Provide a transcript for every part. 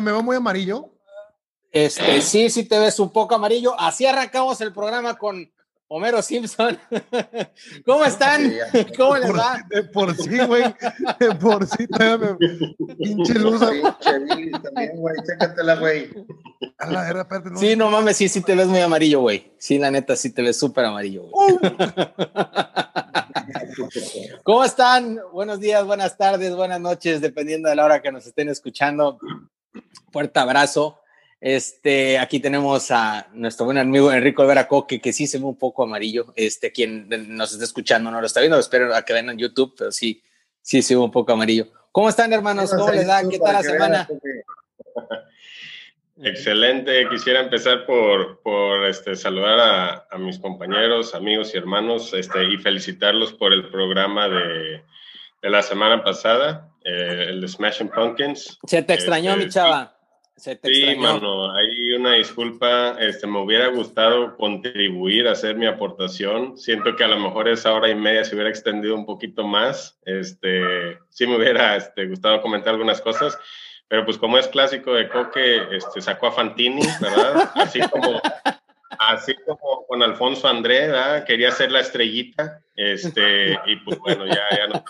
¿Me veo muy amarillo? Este, sí, sí te ves un poco amarillo. Así arrancamos el programa con Homero Simpson. ¿Cómo están? ¿Cómo les va? De por sí, güey. De por sí, todavía me... pinche luz. Pinche también, güey. Chécatela, güey. A la verga, espérate, no. Sí, no mames, sí, sí te ves muy amarillo, güey. Sí, la neta, sí te ves súper amarillo, güey. Uh. ¿Cómo están? Buenos días, buenas tardes, buenas noches, dependiendo de la hora que nos estén escuchando. Fuerte abrazo. Este, aquí tenemos a nuestro buen amigo Enrico Olvera Coque, que sí se ve un poco amarillo. Este, quien nos está escuchando no lo está viendo, espero a que vean en YouTube, pero sí, sí se ve un poco amarillo. ¿Cómo están, hermanos? ¿Cómo les da? ¿Qué tal la semana? Excelente. Quisiera empezar por, por este, saludar a, mis compañeros, amigos y hermanos este, y felicitarlos por el programa de la semana pasada, eh, el de Smashing Pumpkins. Se te extrañó, Este, mi chava. Se te Sí, extrañó. mano, hay una disculpa. Este, me hubiera gustado contribuir a hacer mi aportación. Siento que a lo mejor esa hora y media se hubiera extendido un poquito más. Este, sí me hubiera este, gustado comentar algunas cosas, pero pues como es clásico de Coque, este, sacó a Fantini, ¿verdad? Así como, así como con Alfonso André, ¿verdad? Quería ser la estrellita. Este, y pues bueno, ya, ya no.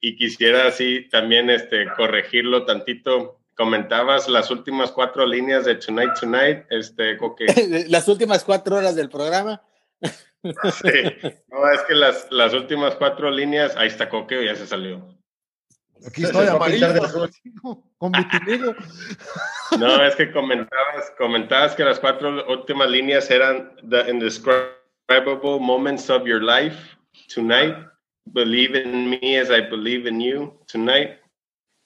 Y quisiera así también este, corregirlo tantito comentabas las últimas cuatro líneas de Tonight Tonight, este, Coque. Las últimas cuatro horas del programa. Sí. No, es que las, las últimas cuatro líneas, ahí está Coque, ya se salió. Aquí estoy amarillo. Con vitiligo. No, es que comentabas, comentabas que las cuatro últimas líneas eran the indescribable moments of your life tonight. Believe in me as I believe in you tonight.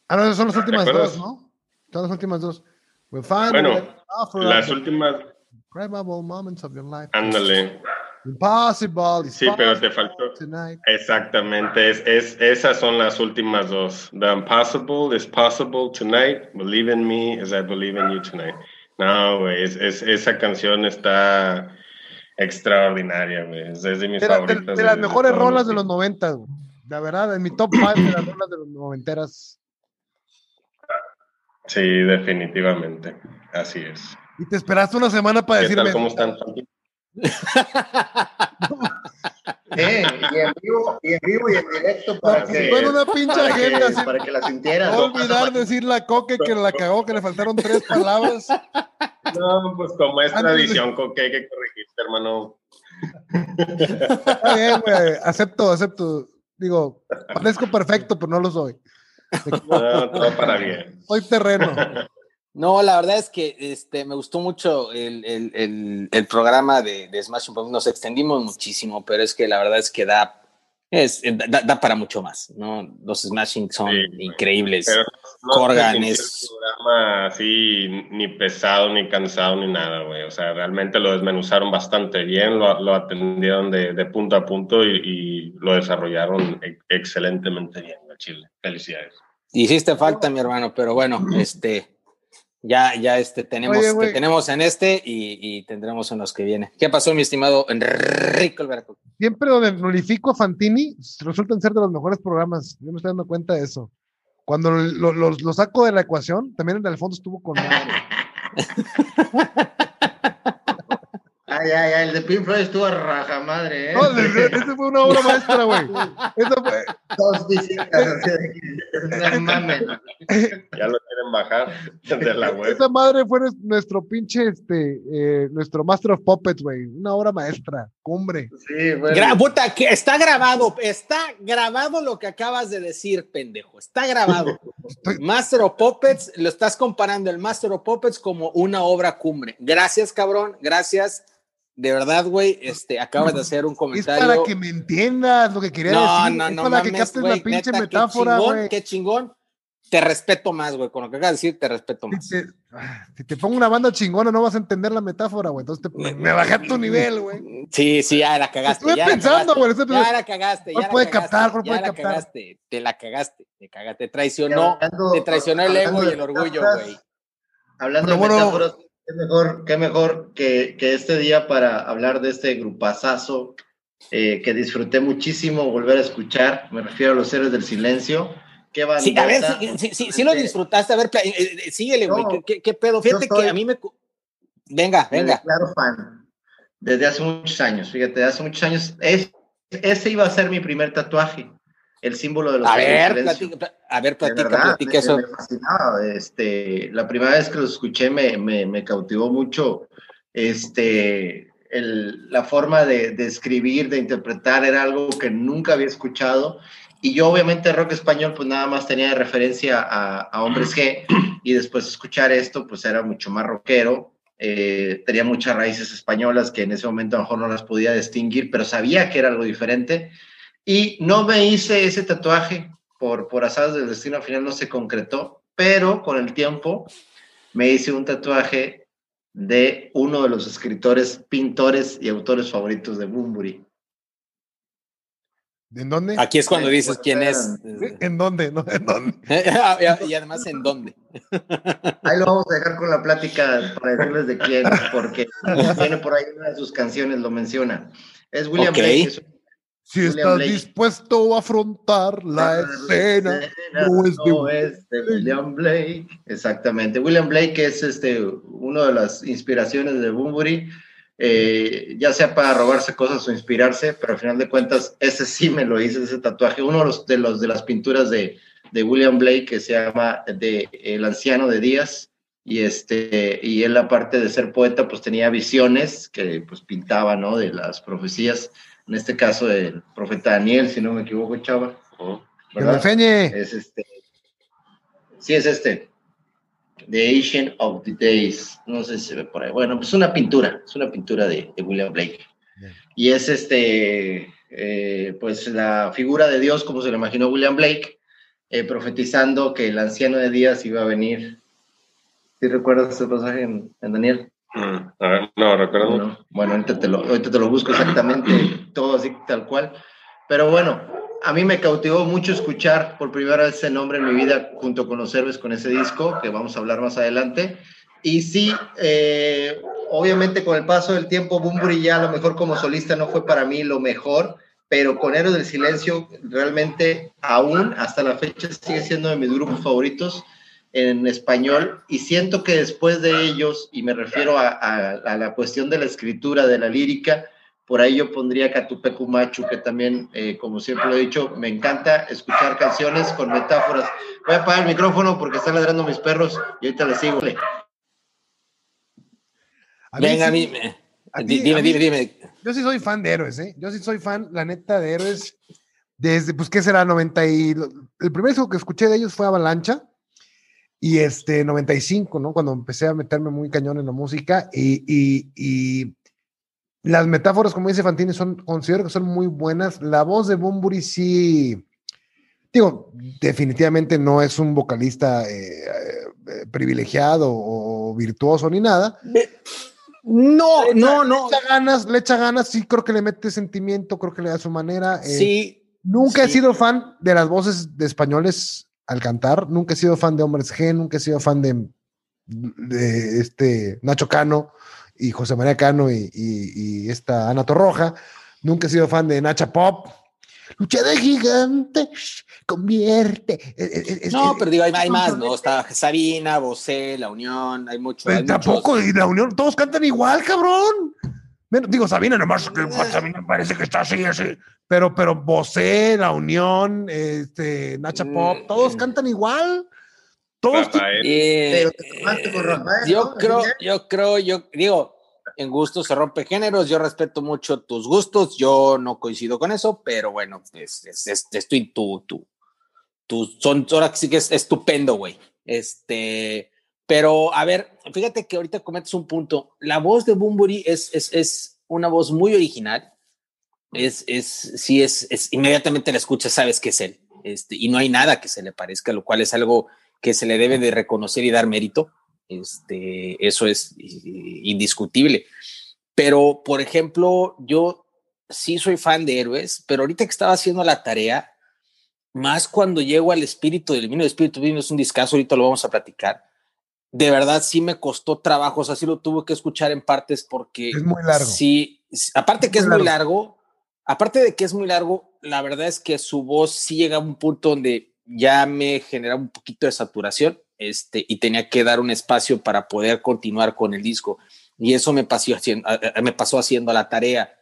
Ah, no, son las últimas dos, ¿no? Son las últimas dos. We'll find Bueno, Las últimas, incredible moments of your life. ándale. Impossible. Sí, pero te faltó. Tonight. Exactamente, es, es, esas son las últimas dos. The impossible is possible tonight. Believe in me as I believe in you tonight. No, güey, es, es- esa canción está extraordinaria, güey. Es, de mis De, la- de- las mejores rolas de los tiempos. 90, güey. La verdad, en mi top 5 de las rolas de los noventeras. Sí, definitivamente. Así es. Y te esperaste una semana para ¿Qué decirme. tal? ¿Cómo están? Eh, y en vivo, y en vivo y en directo para No, que, una pinche para que, agenda. así, para que la sintieras. No olvidar decirle a Coque que la cagó, que le faltaron tres palabras. No, pues como es Antes de- tradición, Coque, hay que corregirte, hermano. Está bien, güey. Acepto, acepto. Digo, parezco perfecto, pero no lo soy. No, todo para bien. Soy terreno. No, la verdad es que este, me gustó mucho el, el, el, el programa de, de Smash Pumpkins. Nos extendimos muchísimo, pero es que la verdad es que da, es, da, da para mucho más. ¿no? Los Smashing son Sí, increíbles. Pero no Corgan es- programa así ni pesado, ni cansado, ni nada, güey. O sea, realmente lo desmenuzaron bastante bien, lo, lo atendieron de, de punto a punto y, y lo desarrollaron ex- excelentemente bien, Chile. Felicidades. Hiciste falta, mi hermano, pero bueno, este, ya, ya este, tenemos, Oye, güey. tenemos en este y, y tendremos en los que viene. ¿Qué pasó, mi estimado Enrico Alberto? Siempre donde nulifico a Fantini, resultan ser de los mejores programas. Yo me estoy dando cuenta de eso. Cuando lo, lo- lo saco de la ecuación, también el Alfonso estuvo con madre. Ah, ya, ya, el de Pink Floyd estuvo a raja madre, ¿eh? No, ese fue una obra maestra, güey. Eso fue- Dos visitas, no mames. Ya lo quieren bajar de la web. Esa madre fue nues- nuestro pinche, este, eh, nuestro Master of Puppets, güey. Una obra maestra, cumbre. Sí. Gra- puta, que está grabado, está grabado lo que acabas de decir, pendejo. Está grabado. Estoy- Master of Puppets, lo estás comparando el Master of Puppets como una obra cumbre. Gracias, cabrón, gracias. De verdad, güey, este, acabas de hacer un Es comentario. para que me entiendas lo que quería no, decir. no, es no, para que captes la pinche neta, metáfora, Qué chingón, güey. qué chingón. Te respeto más, güey. Con lo que acabas de decir, te respeto más. Si te, ah, si te pongo una banda chingona, no vas a entender la metáfora, güey. Entonces te- me, me bajé a tu nivel, güey. Sí, sí, ya la cagaste. Ya la pensando, cagaste, güey, estoy Ya la cagaste. ¿cuál ya la puede cagaste, captar? ¿Cuál ya puede la captar? cagaste. Te la cagaste. Te cagaste. Te traicionó. Hablando- Te traicionó el ego y el orgullo, güey. Hablando Pero de bueno- metáforas, qué mejor, qué mejor que, que este día para hablar de este grupazazo eh, que disfruté muchísimo volver a escuchar. Me refiero a los héroes del silencio. qué Sí, a ver, sí, sí, sí, lo disfrutaste. A ver, eh, eh, síguele, güey. No, ¿Qué, qué, qué pedo? Fíjate que a mí me. Venga, venga. declaro fan desde hace muchos años. Fíjate, hace muchos años. Es, ese iba a ser mi primer tatuaje, el símbolo de los A ver, platica, a ver, De platica, verdad, platica me, eso. me fascinaba. Este, la primera vez que lo escuché me, me, me cautivó mucho. Este, el- la forma de, de escribir, de interpretar, era algo que nunca había escuchado. Y yo, obviamente, rock español, pues nada más tenía de referencia a, a Hombres G. Y después escuchar esto, pues era mucho más rockero. Eh, tenía muchas raíces españolas que en ese momento a lo mejor no las podía distinguir, pero sabía que era algo diferente. Y no me hice ese tatuaje por, por del destino, al final no se concretó, pero con el tiempo me hice un tatuaje de uno de los escritores, pintores y autores favoritos de Bumburi. ¿En dónde? Aquí es cuando Ay, dices quién es. ¿En dónde? ¿No? ¿En dónde? y además, ¿en dónde? Ahí lo vamos a dejar con la plática para decirles de quién, porque tiene por ahí una de sus canciones, lo menciona. Es William Ok. Blake. es un- Si William estás Blake. dispuesto a afrontar la escena, no es de no es de William Blake. Exactamente. William Blake es este, una de las inspiraciones de Bunbury, eh, ya sea para robarse cosas o inspirarse, pero al final de cuentas, ese sí me lo hice, ese tatuaje. Uno de los de, los, de las pinturas de, de William Blake que se llama de El anciano de Díaz. Y, este, y él, aparte de ser poeta, pues tenía visiones que pues pintaba, ¿no? De las profecías, en este caso el profeta Daniel, si no me equivoco, chava. ¿verdad? enseñe. Es este. Sí, es este. The Ancient of the Days. No sé si se ve por ahí. Bueno, pues es una pintura. Es una pintura de, de William Blake. Bien. Y es este. eh, pues la figura de Dios, como se lo imaginó William Blake, eh, profetizando que el anciano de días iba a venir. ¿Sí recuerdas ese pasaje en, en Daniel? Mm, a ver, no, recuerdo. No. Bueno, ahorita te, lo, ahorita te lo busco exactamente, todo así tal cual. Pero bueno, a mí me cautivó mucho escuchar por primera vez ese nombre en mi vida junto con los héroes con ese disco, que vamos a hablar más adelante. Y sí, eh, obviamente con el paso del tiempo, Bumburi ya a lo mejor como solista no fue para mí lo mejor, pero con Héroes del Silencio realmente aún hasta la fecha sigue siendo de mis grupos favoritos en español y siento que después de ellos, y me refiero a, a- a la cuestión de la escritura, de la lírica, por ahí yo pondría Catupecu Machu, que también, eh, como siempre lo he dicho, me encanta escuchar canciones con metáforas. Voy a apagar el micrófono porque están ladrando mis perros y ahorita les sigo. A Venga, sí, dime, a di- ti- dime, a mí- dime, dime. Yo sí soy fan de héroes, ¿eh? Yo sí soy fan, la neta, de héroes. Desde, pues, ¿qué será? 90 y... El primer disco que escuché de ellos fue Avalancha. Y este, 95, ¿no? Cuando empecé a meterme muy cañón en la música. Y, y, y las metáforas, como dice Fantini, son, considero que son muy buenas. La voz de Bumburi sí... Digo, definitivamente no es un vocalista eh, eh, privilegiado o virtuoso ni nada, No, no, no. le echa ganas, le echa ganas, sí creo que le mete sentimiento, creo que le da su manera. eh, Sí, nunca he sido fan de las voces de españoles al cantar, nunca he sido fan de Hombres G, nunca he sido fan de, de este Nacho Cano y José María Cano y, y- y esta Ana Torroja, nunca he sido fan de Nacha Pop. Lucha de gigantes, convierte. eh, eh, eh, es- No, pero digo, hay, hay más, ¿no? Está Sabina, Bosé, La Unión, hay mucho. Hay tampoco, muchos. y la unión, todos cantan igual, cabrón. Menos- digo, Sabina nomás, que Sabina parece que está así, así. Pero, pero Bosé, La Unión, este, Nacha Pop, Mm. todos cantan igual. Todos. Rafael. Eh, Rafael, yo ¿no? creo, yo creo, yo digo, en gustos se rompe géneros, yo respeto mucho tus gustos, yo no coincido con eso, pero bueno, es, es, es, tu, tu, tu- son, ahora sí que es estupendo, güey. Este, pero a ver, fíjate que ahorita cometes un punto. La voz de Bumburi es, es, es una voz muy original. Es, es, sí, es, es, inmediatamente la escuchas, sabes que es él. Este, y no hay nada que se le parezca, lo cual es algo que se le debe de reconocer y dar mérito. Este, eso es indiscutible. Pero, por ejemplo, yo sí soy fan de héroes, pero ahorita que estaba haciendo la tarea, más cuando llego al espíritu del vino, el espíritu vino es un discazo, ahorita lo vamos a platicar. De verdad sí me costó trabajo, o sea, sí lo tuve que escuchar en partes porque Es muy largo. Sí, aparte Es que es muy muy largo, aparte de que es muy largo, la verdad es que su voz sí llega a un punto donde ya me generaba un poquito de saturación este, y tenía que dar un espacio para poder continuar con el disco. Y eso me pasó haciendo, me pasó haciendo la tarea.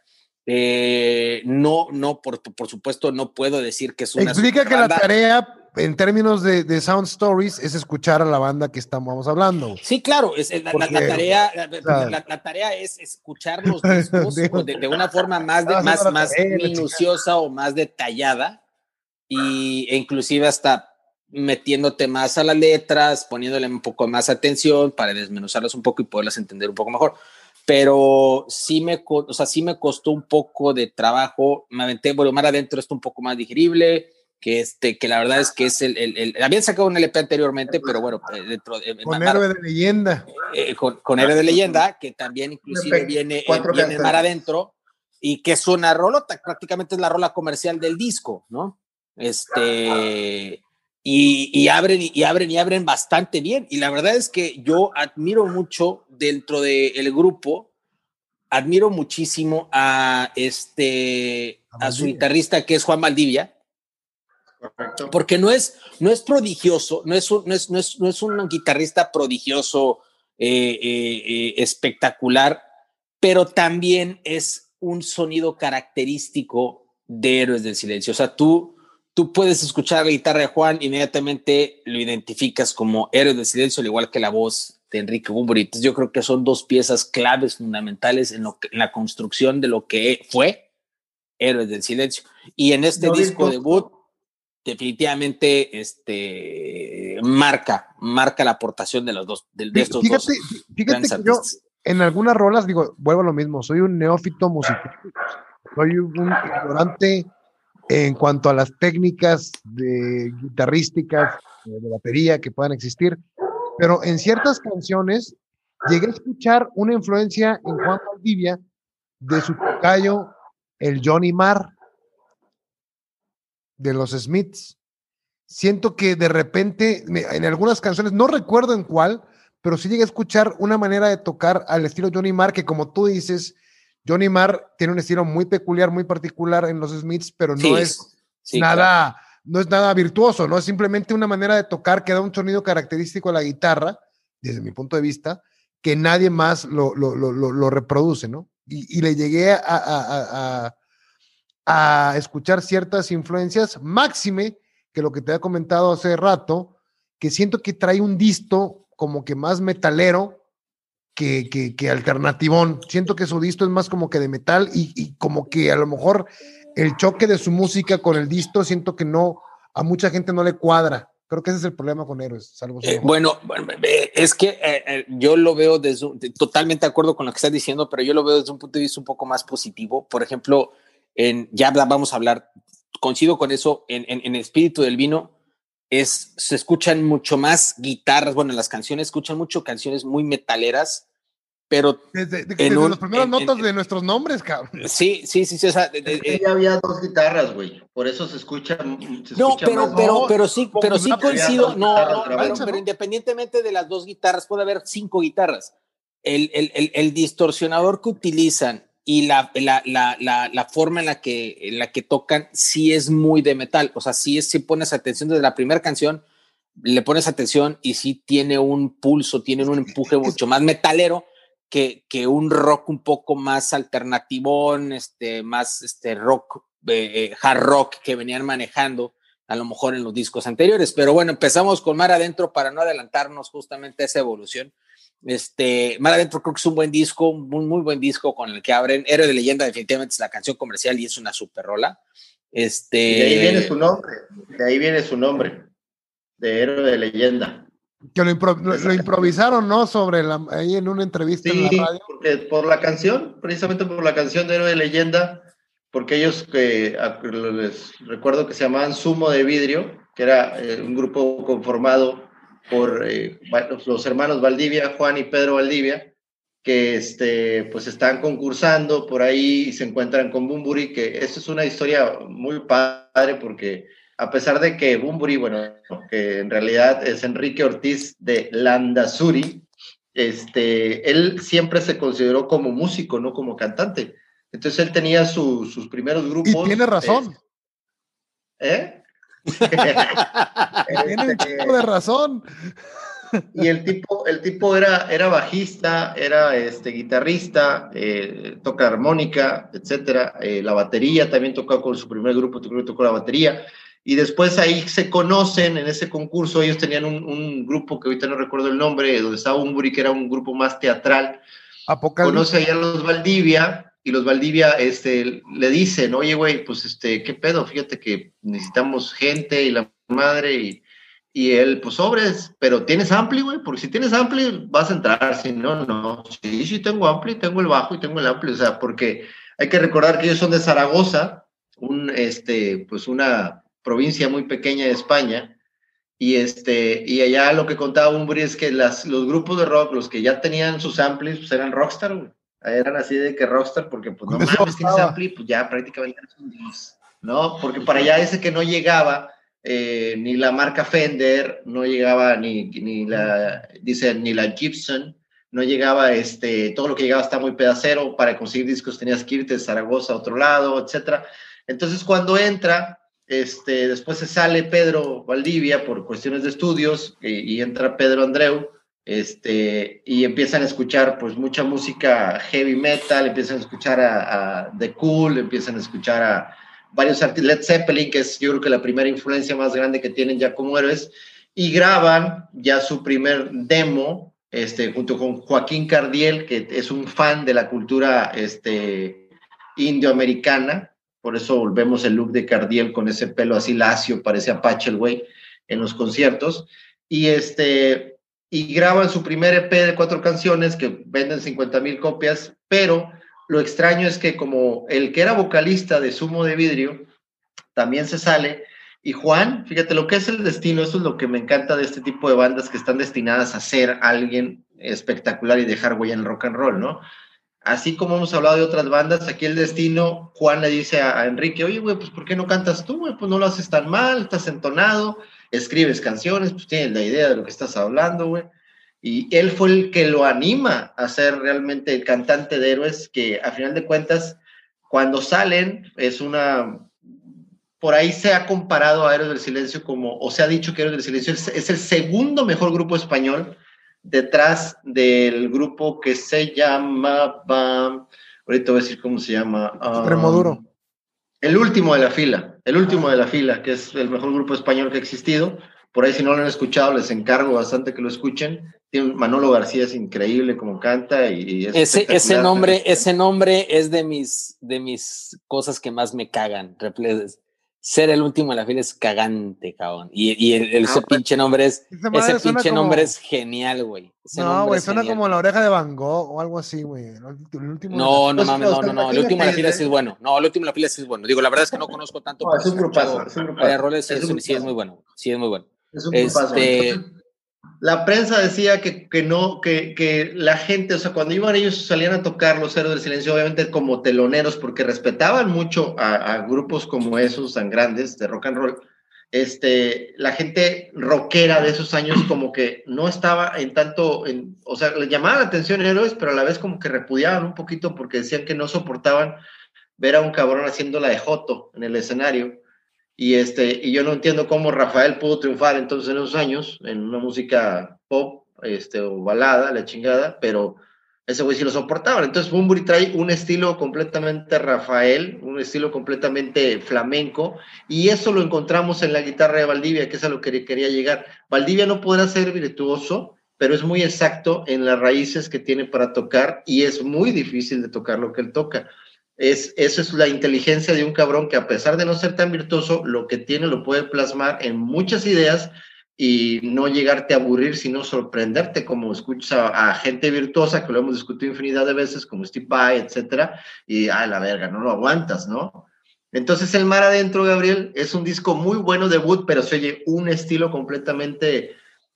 Eh, no, no, por, por supuesto, no puedo decir que es una. Explica que la tarea, en términos de, de, Sound Stories, es escuchar a la banda que estamos hablando. Sí, claro, es, la, la, tarea, la, tarea es escuchar los discos de, de, una forma más, de, más, más minuciosa o más detallada y, e inclusive hasta metiéndote más a las letras, poniéndole un poco más atención para desmenuzarlas un poco y poderlas entender un poco mejor. Pero sí me, o sea, sí me costó un poco de trabajo. Me aventé, bueno, más adentro esto un poco más digerible, que este, que la verdad es que es el, el, el habían sacado un LP anteriormente, pero bueno, eh, dentro de, con héroe de leyenda. Eh, con, con héroe de leyenda, que también inclusive viene, eh, viene mar adentro y que es una rolota, prácticamente es la rola comercial del disco, ¿no? Este, y, abren y abren y abren bastante bien. Y la verdad es que yo admiro mucho dentro del grupo, admiro muchísimo a este a, su guitarrista que es Juan Valdivia. Porque no es, no es prodigioso, no es un, no es, no es, no es un guitarrista prodigioso, eh, eh, eh, espectacular, pero también es un sonido característico de Héroes del Silencio. O sea, tú, tú puedes escuchar la guitarra de Juan, inmediatamente lo identificas como héroe del silencio, al igual que la voz de Enrique. Entonces yo creo que son dos piezas claves fundamentales en, lo en la construcción de lo que fue Héroes del Silencio. Y en este disco debut, definitivamente este, marca, marca la aportación de los dos, de, estos fíjate, dos. Fíjate que yo en algunas rolas digo, vuelvo a lo mismo, soy un neófito musical, soy un ignorante en cuanto a las técnicas de guitarrísticas, de batería que puedan existir, pero en ciertas canciones llegué a escuchar una influencia en Juan Valdivia de su tocayo, el Johnny Marr, de los Smiths. Siento que de repente, en algunas canciones, no recuerdo en cuál, pero sí llegué a escuchar una manera de tocar al estilo Johnny Marr, que como tú dices, Johnny Marr tiene un estilo muy peculiar, muy particular en los Smiths, pero no es nada, no es nada virtuoso, ¿no? Es simplemente una manera de tocar que da un sonido característico a la guitarra, desde mi punto de vista, que nadie más lo, lo, reproduce, ¿no? Y, le llegué a, a, a, escuchar ciertas influencias, máxime que lo que te he comentado hace rato, que siento que trae un disto como que más metalero, que, que, que, alternativón. Siento que su disto es más como que de metal y, como que a lo mejor el choque de su música con el disto, siento que no, a mucha gente no le cuadra. Creo que ese es el problema con Héroes, salvo eh, bueno, es que eh, eh, yo lo veo desde totalmente de acuerdo con lo que estás diciendo, pero yo lo veo desde un punto de vista un poco más positivo. Por ejemplo, en, ya vamos a hablar, coincido con eso, en, en, en Espíritu del Vino, es, se escuchan mucho más guitarras, bueno, en las canciones escuchan mucho canciones muy metaleras, pero... Desde, los primeros notas de nuestros nombres, cabrón. Sí, sí, sí, sí o sea, ya había dos guitarras, güey, por eso se escucha... Se no, pero, pero, pero sí, pero sí coincido, no, no, pero, independientemente de las dos guitarras, puede haber cinco guitarras. El, el, el, el distorsionador que utilizan y la, la, la, la, forma en la, que, en la que tocan sí es muy de metal. O sea, sí, es, si pones atención desde la primera canción, le pones atención y sí tiene un pulso, tiene un empuje mucho más metalero que, que un rock un poco más alternativón, este, más este rock, eh, eh, hard rock que venían manejando a lo mejor en los discos anteriores. Pero bueno, empezamos con Mar Adentro para no adelantarnos justamente a esa evolución. Este, Mar Adentro creo que es un buen disco, un muy, muy buen disco con el que abren. Héroe de leyenda definitivamente es la canción comercial y es una super rola. Este... de ahí viene su nombre, de ahí viene su nombre, de Héroe de leyenda. Que lo, improvisaron, ¿no? Sobre la, ahí en una entrevista en la radio. Porque por la canción, precisamente por la canción de Héroe de leyenda, porque ellos que les recuerdo que se llamaban Sumo de Vidrio, que era eh, un grupo conformado por eh, los hermanos Valdivia, Juan y Pedro Valdivia, que este, pues están concursando por ahí y se encuentran con Bumburi, que esto es una historia muy padre porque a pesar de que Bumburi, bueno, que en realidad es Enrique Ortiz de Landazuri, este, él siempre se consideró como músico, no como cantante. Entonces él tenía sus primeros grupos. Y tiene razón. ¿Eh? Tiene un tipo de razón. Y el tipo, el tipo era, era bajista, era este, guitarrista, eh, toca armónica, etcétera. Eh, la batería también tocó con su primer grupo, tocó la batería. Y después ahí se conocen en ese concurso. Ellos tenían un, un grupo que ahorita no recuerdo el nombre, donde estaba Umburi, que era un grupo más teatral. Conoce ahí a los Valdivia y los Valdivia este, le dicen, oye, güey, pues, este, ¿qué pedo? Fíjate que necesitamos gente y la madre y, y él, pues, sobres, pero ¿tienes ampli, güey? Porque si tienes ampli, vas a entrar, si no, no. Sí, sí tengo ampli, tengo el bajo y tengo el ampli, o sea, porque hay que recordar que ellos son de Zaragoza, un, este, pues, una provincia muy pequeña de España, y, este, y allá lo que contaba Umbri es que las, los grupos de rock, los que ya tenían sus amplis, pues eran rockstar, güey eran así de que rockstar, porque pues no mames, tienes ampli, pues ya prácticamente eres un dios, ¿no? Porque para allá ese que no llegaba, eh, ni la marca Fender, no llegaba ni, ni la, dice, ni la Gibson, no llegaba, este, todo lo que llegaba está muy pedacero, para conseguir discos tenías que irte de Zaragoza a otro lado, etcétera. Entonces cuando entra, este, después se sale Pedro Valdivia por cuestiones de estudios y, y entra Pedro Andreu, este, y empiezan a escuchar pues mucha música heavy metal, empiezan a escuchar a, The Cool, empiezan a escuchar a varios artistas, Led Zeppelin, que es yo creo que la primera influencia más grande que tienen ya como héroes, y graban ya su primer demo, este, junto con Joaquín Cardiel, que es un fan de la cultura este, indioamericana, por eso volvemos el look de Cardiel con ese pelo así lacio, parece Apache el güey, en los conciertos, y este, y graban su primer EP de cuatro canciones que venden 50 mil copias, pero lo extraño es que como el que era vocalista de Sumo de Vidrio también se sale, y Juan, fíjate lo que es el destino, eso es lo que me encanta de este tipo de bandas que están destinadas a ser alguien espectacular y dejar huella en rock and roll, ¿no? Así como hemos hablado de otras bandas, aquí el destino, Juan le dice a, Enrique, oye, güey, pues ¿por qué no cantas tú? Pues no lo haces tan mal, estás entonado, escribes canciones, pues tienes la idea de lo que estás hablando, güey. Y él fue el que lo anima a ser realmente el cantante de héroes, que a final de cuentas, cuando salen, es una... Por ahí se ha comparado a Héroes del Silencio como, o se ha dicho que Héroes del Silencio es, el segundo mejor grupo español detrás del grupo que se llama, ahorita voy a decir cómo se llama. Extremo Duro. El último de la fila, el último de la fila, que es el mejor grupo español que ha existido. Por ahí, si no lo han escuchado, les encargo bastante que lo escuchen. Tiene, Manolo García es increíble como canta y, ese, ese nombre, ese nombre es de mis, de mis cosas que más me cagan ser el último en la fila es cagante, cabrón. Y, y el, ese pinche nombre es, ese pinche nombre es genial, güey. No, güey, suena como la oreja de Van Gogh o algo así, güey. No, no mames, no, no, no. El último en la fila sí es bueno. No, el último en la fila sí es bueno. Digo, la verdad es que no conozco tanto. No, es un grupazo, es un grupazo. sí, es muy bueno. Sí, es muy bueno. Es un grupazo. Este, la prensa decía que, que no, que, que, la gente, o sea, cuando iban ellos salían a tocar los héroes del silencio, obviamente como teloneros, porque respetaban mucho a, grupos como esos tan grandes de rock and roll, este, la gente rockera de esos años como que no estaba en tanto, en, o sea, le llamaban la atención héroes, pero a la vez como que repudiaban un poquito porque decían que no soportaban ver a un cabrón haciendo la de Joto en el escenario y, este, y yo no entiendo cómo Rafael pudo triunfar entonces en esos años en una música pop este, o balada, la chingada, pero ese güey sí lo soportaba. Entonces Bumburi trae un estilo completamente Rafael, un estilo completamente flamenco, y eso lo encontramos en la guitarra de Valdivia, que es a lo que quería llegar. Valdivia no podrá ser virtuoso, pero es muy exacto en las raíces que tiene para tocar y es muy difícil de tocar lo que él toca. Es, eso es la inteligencia de un cabrón que a pesar de no ser tan virtuoso, lo que tiene lo puede plasmar en muchas ideas y no llegarte a aburrir, sino sorprenderte, como escuchas a, gente virtuosa, que lo hemos discutido infinidad de veces, como Steve Vai, etcétera, y, a la verga, no lo aguantas, ¿no? Entonces, El Mar Adentro, Gabriel, es un disco muy bueno debut, pero se oye un estilo completamente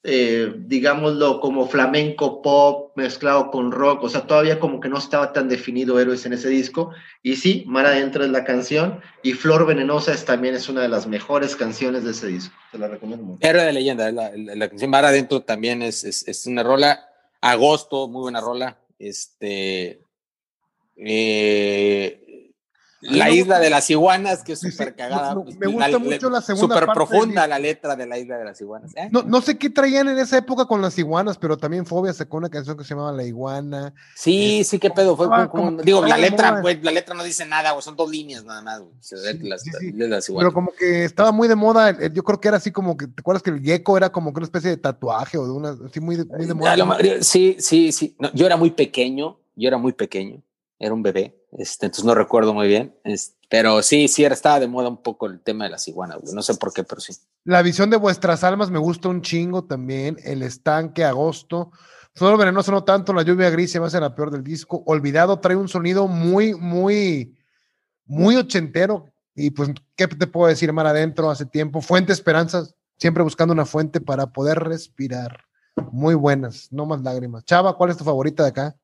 eh, digámoslo, como flamenco pop mezclado con rock, o sea, todavía como que no estaba tan definido Héroes en ese disco. Y sí, Mar Adentro es la canción, y Flor Venenosa es, también es una de las mejores canciones de ese disco. Te la recomiendo mucho. Héroe de leyenda, la, canción Mar Adentro también es, es, una rola. Agosto, muy buena rola. Este. Eh, La isla de las iguanas, que es súper cagada. me gusta la, mucho la segunda Súper profunda la letra de la isla de las iguanas. ¿eh? No, no, sé qué traían en esa época con las iguanas, pero también Fobia sacó una canción que se llamaba La Iguana. Sí, sí, qué pedo. Fue como, como, digo, la letra, güey, la letra no dice nada, güey, son dos líneas nada más, güey. Sí, las, sí, las pero como que estaba muy de moda, yo creo que era así como que, ¿te acuerdas que el gecko era como que una especie de tatuaje o de una, así muy de, muy de moda? Sí, sí, sí. Yo era muy pequeño, yo era muy pequeño, era un bebé este, entonces no recuerdo muy bien. pero sí, sí, estaba de moda un poco el tema de las iguanas, No sé por qué, pero sí. La visión de vuestras almas me gusta un chingo también. El estanque, agosto. Solo venenoso no tanto, la lluvia gris se me hace la peor del disco. Olvidado trae un sonido muy, muy, muy ochentero. Y pues, ¿qué te puedo decir mar adentro hace tiempo? Fuente Esperanzas, siempre buscando una fuente para poder respirar. Muy buenas, no más lágrimas. Chava, ¿cuál es tu favorita de acá?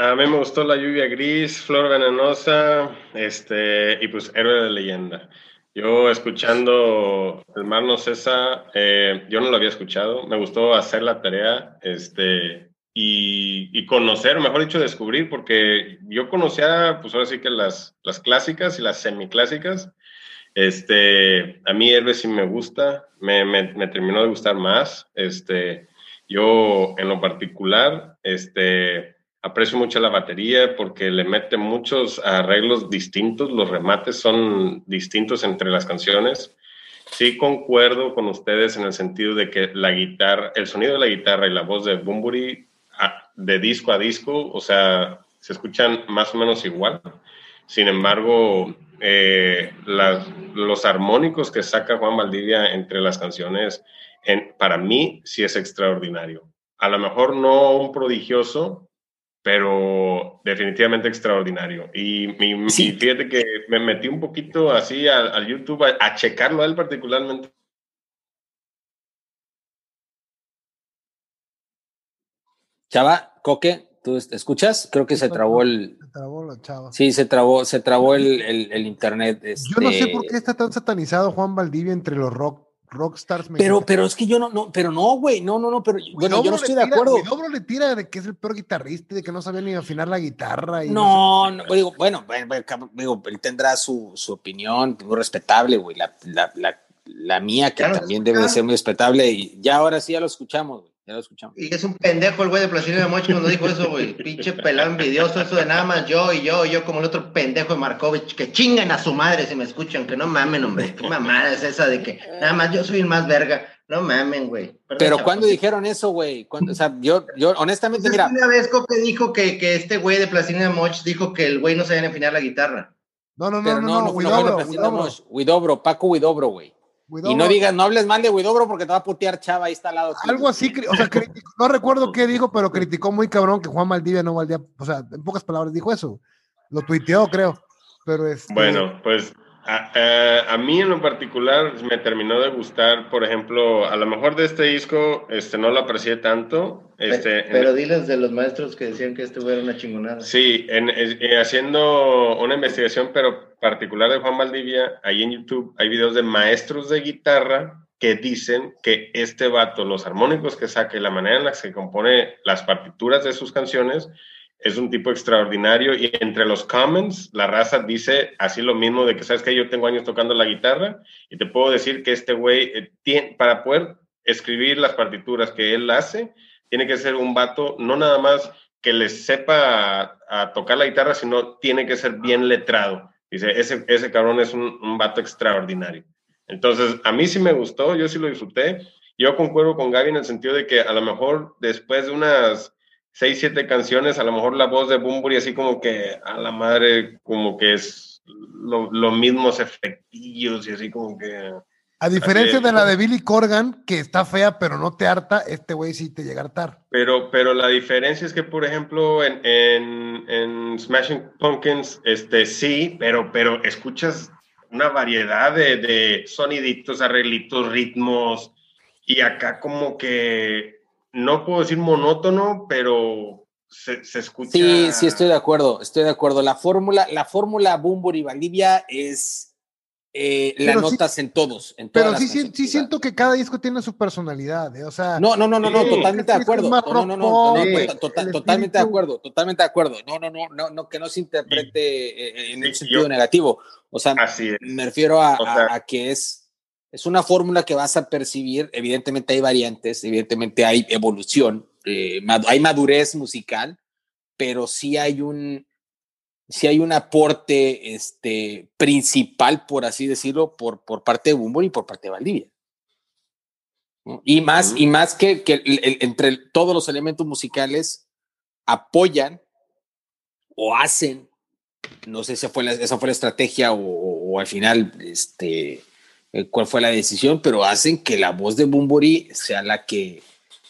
A mí me gustó La lluvia gris, Flor venenosa, este, y pues Héroe de leyenda. Yo escuchando El mar no cesa, eh, yo no lo había escuchado, me gustó hacer la tarea, este, y, y, conocer, mejor dicho, descubrir, porque yo conocía, pues ahora sí que las, las clásicas y las semiclásicas. Este, a mí Héroe sí me gusta, me, me, me terminó de gustar más. Este, yo en lo particular, este, aprecio mucho la batería porque le mete muchos arreglos distintos, los remates son distintos entre las canciones. Sí concuerdo con ustedes en el sentido de que la guitarra, el sonido de la guitarra y la voz de Bumburi de disco a disco, o sea, se escuchan más o menos igual. Sin embargo, eh, los armónicos que saca Juan Valdivia entre las canciones, en, para mí sí es extraordinario. A lo mejor no un prodigioso, pero definitivamente extraordinario. Y, fíjate que me metí un poquito así al, YouTube a, checarlo a él particularmente. Chava, Coque, ¿tú escuchas? Creo que se trabó el... Se trabó la chava. Sí, se trabó, se trabó el, el, internet. Yo no sé por este qué está tan satanizado Juan Valdivia entre los rock rockstars Pero, pero es que yo no, no, pero no, güey, no, no, no, pero bueno, yo no estoy de acuerdo. Dobro le tira de que es el peor guitarrista, de que no sabía ni afinar la guitarra. Y no, no, digo, bueno, digo, él tendrá su, su opinión, muy respetable, güey, la, la, la, la, mía, que también debe de ser muy respetable, y ya ahora sí ya lo escuchamos, güey. Ya lo escuchamos. Y es un pendejo el güey de Placido de Mochi cuando dijo eso, güey. Pinche pelado envidioso, eso de nada más yo y yo, y yo como el otro pendejo de Markovich, que chingan a su madre si me escuchan, que no mamen, hombre. Qué mamada es esa de que nada más yo soy el más verga. No mamen, güey. Pero ¿cuándo dijeron eso, güey? O sea, yo, yo honestamente, pues mira. Una vez Coque dijo que, que este güey de Placido de Moch dijo que el güey no sabía afinar la guitarra. No, no, no, no, no, no, Huidobro, Huidobro, Paco Huidobro, güey. Y no digas, no hables mal de Widobro porque te va a putear Chava, ahí está al lado. Algo así, o sea, no recuerdo qué dijo, pero criticó muy cabrón que Juan Maldivia no valdía, o sea, en pocas palabras dijo eso. Lo tuiteó, creo. Pero este... Bueno, pues a, mí en lo particular me terminó de gustar, por ejemplo, a lo mejor de este disco este, no lo aprecié tanto. Este, pero, diles de los maestros que decían que esto era una chingonada. Sí, en, eh, haciendo una investigación, pero particular de Juan Valdivia, ahí en YouTube hay videos de maestros de guitarra que dicen que este vato, los armónicos que saca y la manera en la que se compone las partituras de sus canciones, es un tipo extraordinario y entre los comments la raza dice así lo mismo de que sabes que yo tengo años tocando la guitarra y te puedo decir que este güey eh, para poder escribir las partituras que él hace tiene que ser un vato no nada más que le sepa a, tocar la guitarra sino tiene que ser bien letrado. Dice ese, ese cabrón es un, un vato extraordinario. Entonces a mí sí me gustó yo sí lo disfruté. Yo concuerdo con Gaby en el sentido de que a lo mejor después de unas seis, siete canciones, a lo mejor la voz de Bumburi así como que a la madre, como que es lo, los mismos efectillos y así como que... A diferencia de la de Billy Corgan, que está fea pero no te harta, este güey sí te llega a hartar. Pero, pero la diferencia es que, por ejemplo, en, en, en Smashing Pumpkins, este, sí, pero, pero escuchas una variedad de, de soniditos, arreglitos, ritmos, y acá como que no puedo decir monótono, pero se, escucha. Sí, sí, estoy de acuerdo, estoy de acuerdo. La fórmula, la fórmula Bumbur y Valdivia es eh, la notas en todos. En pero sí, sí, siento que cada disco tiene su personalidad. ¿eh? O sea, no, no, no, no, no totalmente de acuerdo. No, no, no, no, totalmente de acuerdo, totalmente de acuerdo. No, no, no, no, no que no se interprete en el sentido negativo. O sea, me refiero a, a, que es, es una fórmula que vas a percibir. Evidentemente hay variantes, evidentemente hay evolución, eh, hay madurez musical, pero sí hay un si hay un aporte este, principal, por así decirlo, por, por parte de Bumbo y por parte de Valdivia. Y más, y más que, que entre todos los elementos musicales apoyan o hacen, no sé si fue esa fue la estrategia o, al final, este, eh, cuál fue la decisión, pero hacen que la voz de Bumburi sea la que,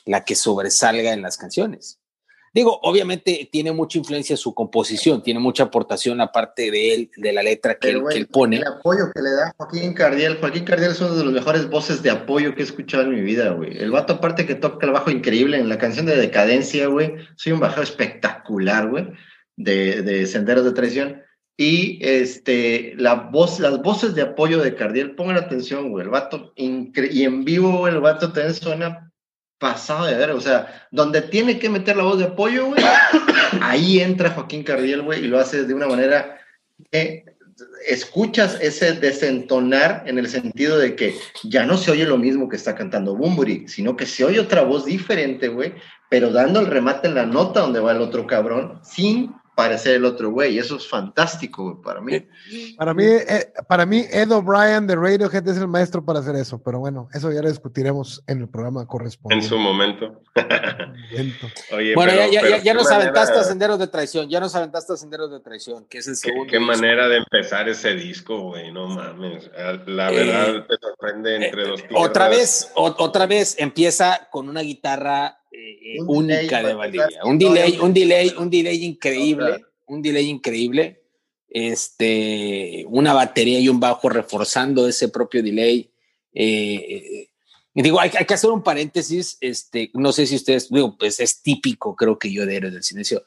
la que sobresalga en las canciones. Digo, obviamente tiene mucha influencia su composición, tiene mucha aportación aparte de él, de la letra que, él, pone. El apoyo que le da Joaquín Cardiel. Joaquín Cardiel es uno de los mejores voces de apoyo que he escuchado en mi vida, güey. El vato aparte que toca el bajo increíble en la canción de Decadencia, güey. Soy un bajado espectacular, güey, de, de Senderos de Traición. Y este, la voz, las voces de apoyo de Cardiel, pongan atención, güey. El vato, y en vivo, el vato también suena pasado de ver, o sea, donde tiene que meter la voz de apoyo, güey, ahí entra Joaquín Cardiel, güey, y lo hace de una manera que escuchas ese desentonar en el sentido de que ya no se oye lo mismo que está cantando Bumburi, sino que se oye otra voz diferente, güey, pero dando el remate en la nota donde va el otro cabrón, sin parecer el otro güey. Eso es fantástico para mí. Para mí, eh, para mí, Ed O'Brien de Radiohead es el maestro para hacer eso, pero bueno, eso ya lo discutiremos en el programa correspondiente. En su momento. bueno, ya, nos aventaste a Senderos de Traición, ya nos aventaste a Senderos de Traición, que es el segundo. Qué, manera de empezar ese disco, güey, no mames. La verdad eh, te sorprende entre los eh, Otra vez, otra vez empieza con una guitarra eh, única de Valdivia. Un delay, un delay, un delay increíble, un delay increíble. Este, una batería y un bajo reforzando ese propio delay. Eh, y digo, hay, que hacer un paréntesis. Este, no sé si ustedes, digo, pues es típico, creo que yo de Héroes del Silencio.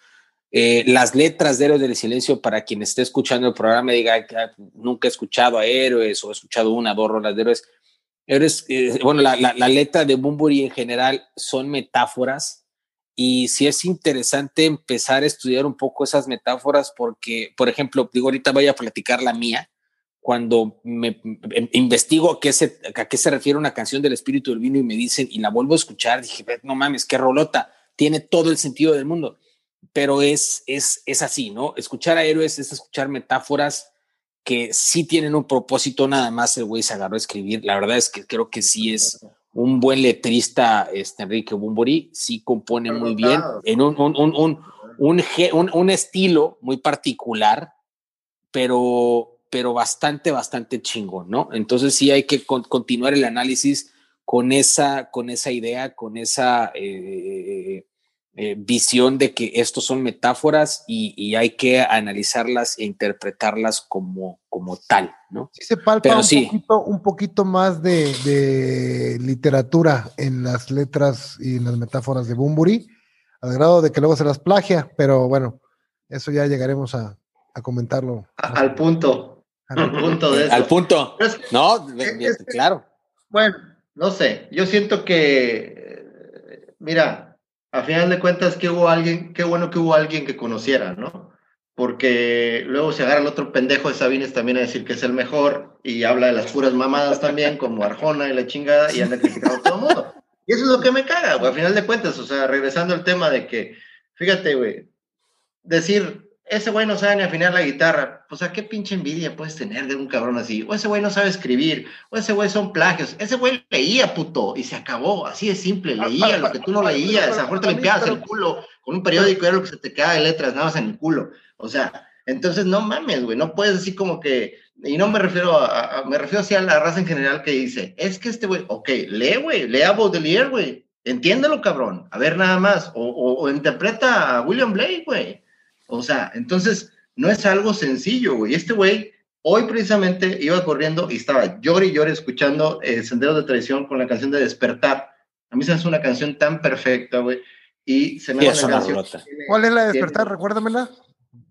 Eh, las letras de Héroes del Silencio, para quien esté escuchando el programa, diga que nunca he escuchado a Héroes o he escuchado una, dos rolas de Héroes Eres, eh, bueno, la, la, letra de Bumburi en general son metáforas y sí es interesante empezar a estudiar un poco esas metáforas porque, por ejemplo, digo, ahorita voy a platicar la mía. Cuando me, em, investigo a qué, se, a qué se refiere una canción del espíritu del vino y me dicen, y la vuelvo a escuchar, dije, no mames, qué rolota, tiene todo el sentido del mundo. Pero es, es, es así, ¿no? Escuchar a héroes es escuchar metáforas que sí tienen un propósito, nada más el güey se agarró a escribir. La verdad es que creo que sí es un buen letrista, este Enrique Bumburi, sí compone muy bien, en un, un, un, un, un estilo muy particular, pero, pero bastante, bastante chingón, ¿no? Entonces sí hay que continuar el análisis con esa, con esa idea, con esa... Eh, eh, visión de que estos son metáforas y, hay que analizarlas e interpretarlas como, como tal, ¿no? Sí se palpa un, Poquito, un, Poquito, más de, literatura en las letras y en las metáforas de Bumburi, al grado de que luego se las plagia, pero bueno, eso ya llegaremos a, comentarlo. al punto. Al punto de Al punto. no, claro. Bueno, no sé, yo siento que, mira, a final de cuentas que hubo alguien, qué bueno que hubo alguien que conociera, ¿no? Porque luego se agarra el otro pendejo de Sabines también a decir que es el mejor y habla de las puras mamadas también, como Arjona y la chingada, y anda criticando a todo el mundo. Y eso es lo que me caga, güey, a final de cuentas, o sea, regresando al tema de que, fíjate, güey, decir, ese güey no sabe ni afinar la guitarra. Pues a qué pinche envidia puedes tener de un cabrón así. O ese güey no sabe escribir. O ese güey son plagios. Ese güey leía, puto, y se acabó. Así de simple. Leía lo que tú no leías. A lo te limpiabas el culo con un periódico, era lo que se te quedaba de letras, nada más en el culo. O sea, entonces no mames, güey. No puedes así como que. Y no me refiero a, me refiero así a la raza en general que dice, es que este güey, ok, lee, güey, lee a Baudelaire, güey. Entiéndelo, cabrón. A ver, nada más. O, o interpreta a William Blake, güey o sea, entonces no es algo sencillo, güey. Este güey hoy precisamente iba corriendo y estaba llori y llori escuchando eh, Senderos de Traición con la canción de Despertar. A mí se hace una canción tan perfecta, güey. Y se me hace una canción. ¿Cuál es la de Despertar? Recuérdamela.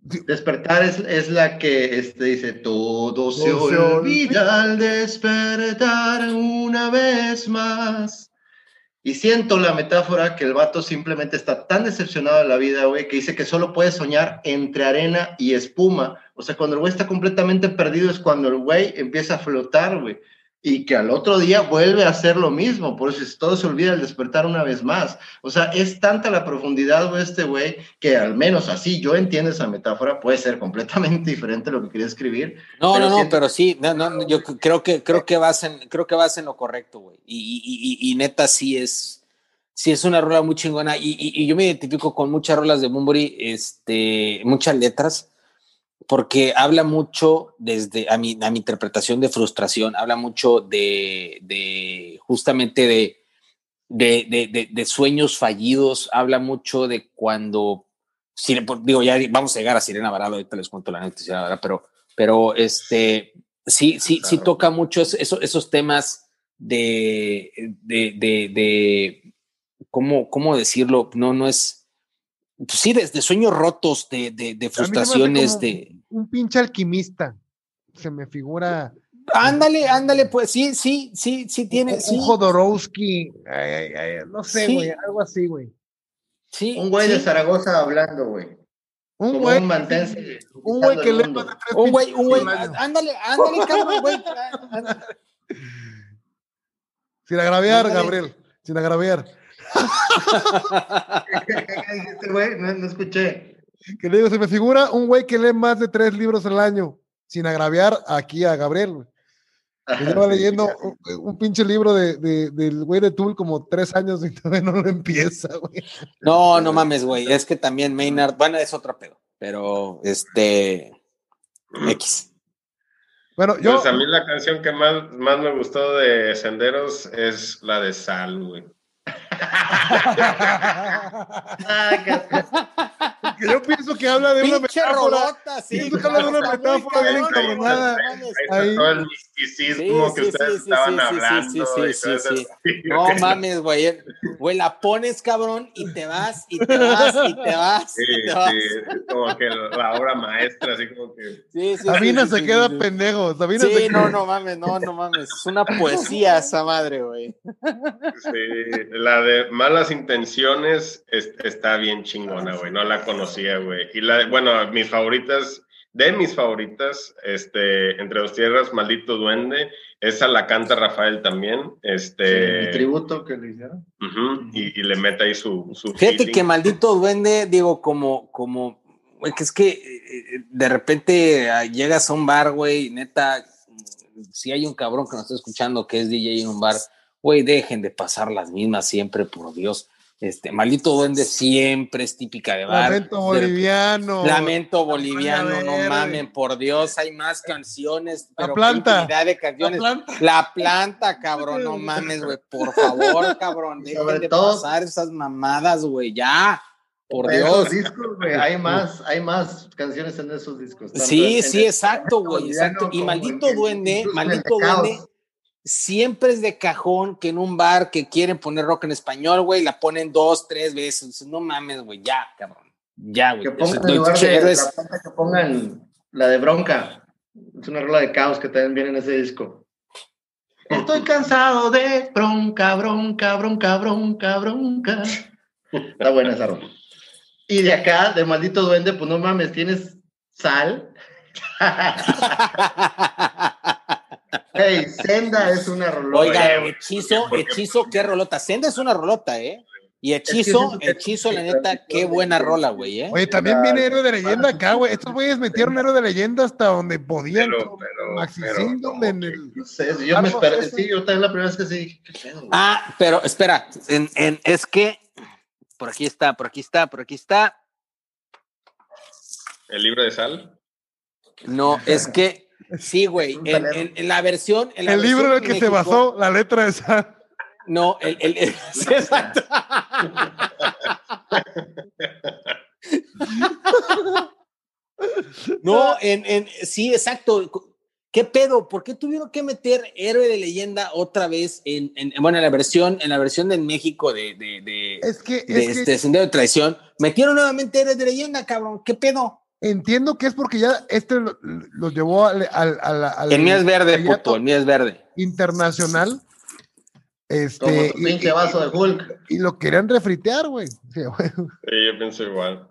Despertar es, es la que este, dice, todo se olvida al despertar una vez más. Y siento la metáfora que el vato simplemente está tan decepcionado de la vida, güey, que dice que solo puede soñar entre arena y espuma. O sea, cuando el güey está completamente perdido es cuando el güey empieza a flotar, güey y que al otro día vuelve a hacer lo mismo, por eso todo se olvida el despertar una vez más. O sea, es tanta la profundidad de este güey que al menos así yo entiendo esa metáfora, puede ser completamente diferente a lo que quería escribir. No, no, no, pero sí, no, no, yo creo que, creo que vas en, creo que vas en lo correcto, güey. Y, y, y, neta sí es, sí es una rola muy chingona y, yo me identifico con muchas rolas de Bumburi, este, muchas letras porque habla mucho desde a mi, a mi interpretación de frustración, habla mucho de, de justamente de, de, de, sueños fallidos, habla mucho de cuando, digo, ya vamos a llegar a Sirena Varado, ahorita les cuento la noticia, pero, pero este, sí, sí, sí toca mucho eso, esos temas de, de, de, de ¿cómo, ¿cómo decirlo? No, no es pues sí, de, sueños rotos, de, de, frustraciones, de... Un pinche alquimista, se me figura... Ándale, ándale, pues sí, sí, sí, sí tiene. Un, Jodorowsky, no sé, güey, algo así, güey. Sí. Un güey de Zaragoza hablando, güey. Un güey. Un mantense. Un güey que le Un güey, un güey. Ándale, ándale, cabrón, güey. Sin agraviar, Gabriel. Sin agraviar. ¿Qué güey? No, escuché. Que le digo, se me figura un güey que lee más de tres libros al año, sin agraviar aquí a Gabriel. Estaba leyendo un, pinche libro de, del güey de Tool como tres años y todavía no lo empieza, güey. No, no mames, güey. Es que también Maynard, bueno, es otro pedo, pero este X. Bueno, yo. Pues a mí la canción que más, más me gustó de Senderos es la de Sal, güey yo pienso que habla de una metáfora. Rolota, sí, pienso que habla de una metáfora bien encabronada. Ahí, todo el misticismo que ustedes estaban hablando. No mames, güey. Güey, la pones, cabrón, y te vas, y te vas, y te vas. Sí, te vas. sí. Como que la obra maestra, así como que. Sí, Sabina se queda pendejo. Sabina sí, se no, no mames, no, no mames. Es una poesía esa madre, güey. Sí, la de malas intenciones está bien chingona, güey. No la conocía, güey. Y la, bueno, mis favoritas, de mis favoritas, este, Entre dos tierras, Maldito Duende, esa la canta Rafael también. Este, el tributo que le hicieron. y, le mete ahí su. su Fíjate que Maldito Duende, digo, como, como, güey, que es que eh, de repente ah, llegas a un bar, güey, neta, si hay un cabrón que nos está escuchando que es DJ en un bar güey, dejen de pasar las mismas siempre, por Dios. Este, maldito duende siempre es típica de bar. Lamento boliviano. Lamento boliviano, no mamen, por Dios, hay más canciones. la planta. De canciones. La planta. cabrón, no mames, güey, por favor, cabrón, dejen de pasar esas mamadas, güey, ya. Por Dios. discos, güey, hay más, hay más canciones en esos discos. Sí, sí, exacto, güey, exacto. Y maldito duende, maldito duende siempre es de cajón que en un bar que quieren poner rock en español, güey, la ponen dos, tres veces. No mames, güey, ya, cabrón. Ya, güey. Que pongan, en lugar de la que pongan la de bronca. Es una rola de caos que también viene en ese disco. Estoy cansado de bronca, bronca, bronca, bronca, bronca. Está buena esa rola. Y de acá, de maldito duende, pues no mames, tienes sal. Hey, Senda es una rolota. Oiga, hechizo, hechizo, qué rolota. Senda es una rolota, ¿eh? Y hechizo, hechizo, la neta, qué buena rola, güey, ¿eh? Oye, también viene héroe de leyenda acá, güey. Estos güeyes metieron héroe de leyenda hasta donde podían. Pero, pero, Maxi en el. No sé, yo me esperé. Sí, yo también la primera vez que sí. Ah, pero espera, en, en, es que por aquí está, por aquí está, por aquí está. ¿El libro de sal? No, es que Sí, güey. En, la versión. En el libro en el que se basó la letra de esa. No, el. el, exacto. no, en, en. Sí, exacto. ¿Qué pedo? ¿Por qué tuvieron que meter héroe de leyenda otra vez en, en bueno, en la versión, en la versión de México de, de, de, es que, de este Sendero de Traición? Metieron nuevamente héroe de leyenda, cabrón. ¿Qué pedo? Entiendo que es porque ya este lo, lo llevó al, al, al, al El mío es verde, puto, el mío es verde. internacional. Como Este, tu y, pinche vaso de Hulk. y lo querían refritear, güey. Sí, güey. Sí, yo pienso igual.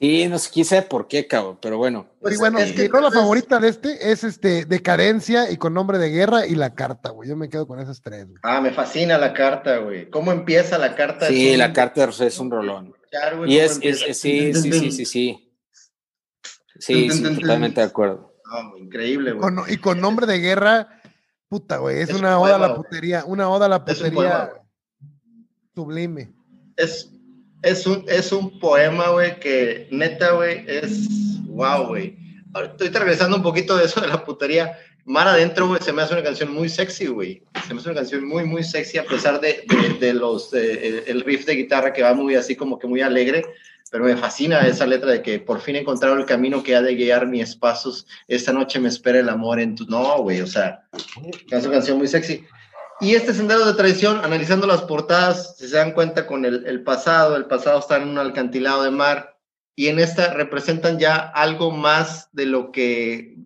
Sí, no sé, quién sabe por qué, cabrón, pero bueno. Pues y bueno, es que mi rola favorita de este es este Decadencia y con nombre de guerra y la carta, güey. Yo me quedo con esas tres, güey. Ah, me fascina la carta, güey. ¿Cómo empieza la carta? Sí, la carta de Rosé es un rolón. Y es- sí, sí, sí, sí, sí. Sí, sí, totalmente de acuerdo. Increíble, güey. Con- y con nombre de guerra, puta, güey. Es, Es una un oda a la putería, una oda a la Es un putería sublime. Es, es, un, es un poema, güey, que neta, güey, es wow, güey. Ahora, Estoy regresando un poquito de eso de la putería. Mar adentro, güey, se me hace una canción muy sexy, güey. Se me hace una canción muy, muy sexy, a pesar de, de, de los, eh, el, el riff de guitarra que va muy así, como que muy alegre. Pero me fascina esa letra de que por fin he encontrado el camino que ha de guiar mis pasos. Esta noche me espera el amor en tu. No, güey, o sea, es una canción muy sexy. Y este sendero de tradición, analizando las portadas, si se dan cuenta con el, el pasado, el pasado está en un alcantilado de mar, y en esta representan ya algo más de lo que,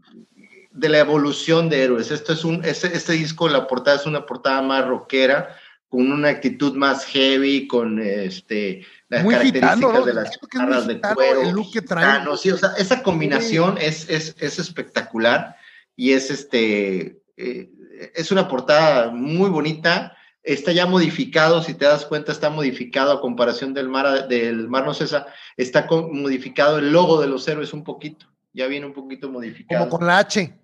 de la evolución de héroes. Esto es un, este, este disco, la portada es una portada más rockera, con una actitud más heavy, con este, las Muy características gitano, ¿no? de las barras de cuero. el look que traen. gitano, sí, o sea, esa combinación es, es, es espectacular y es este, eh, es una portada muy bonita. Está ya modificado, si te das cuenta, está modificado a comparación del Mar, del Mar No Cesa, está con- modificado el logo de los héroes un poquito, ya viene un poquito modificado. Como con la H.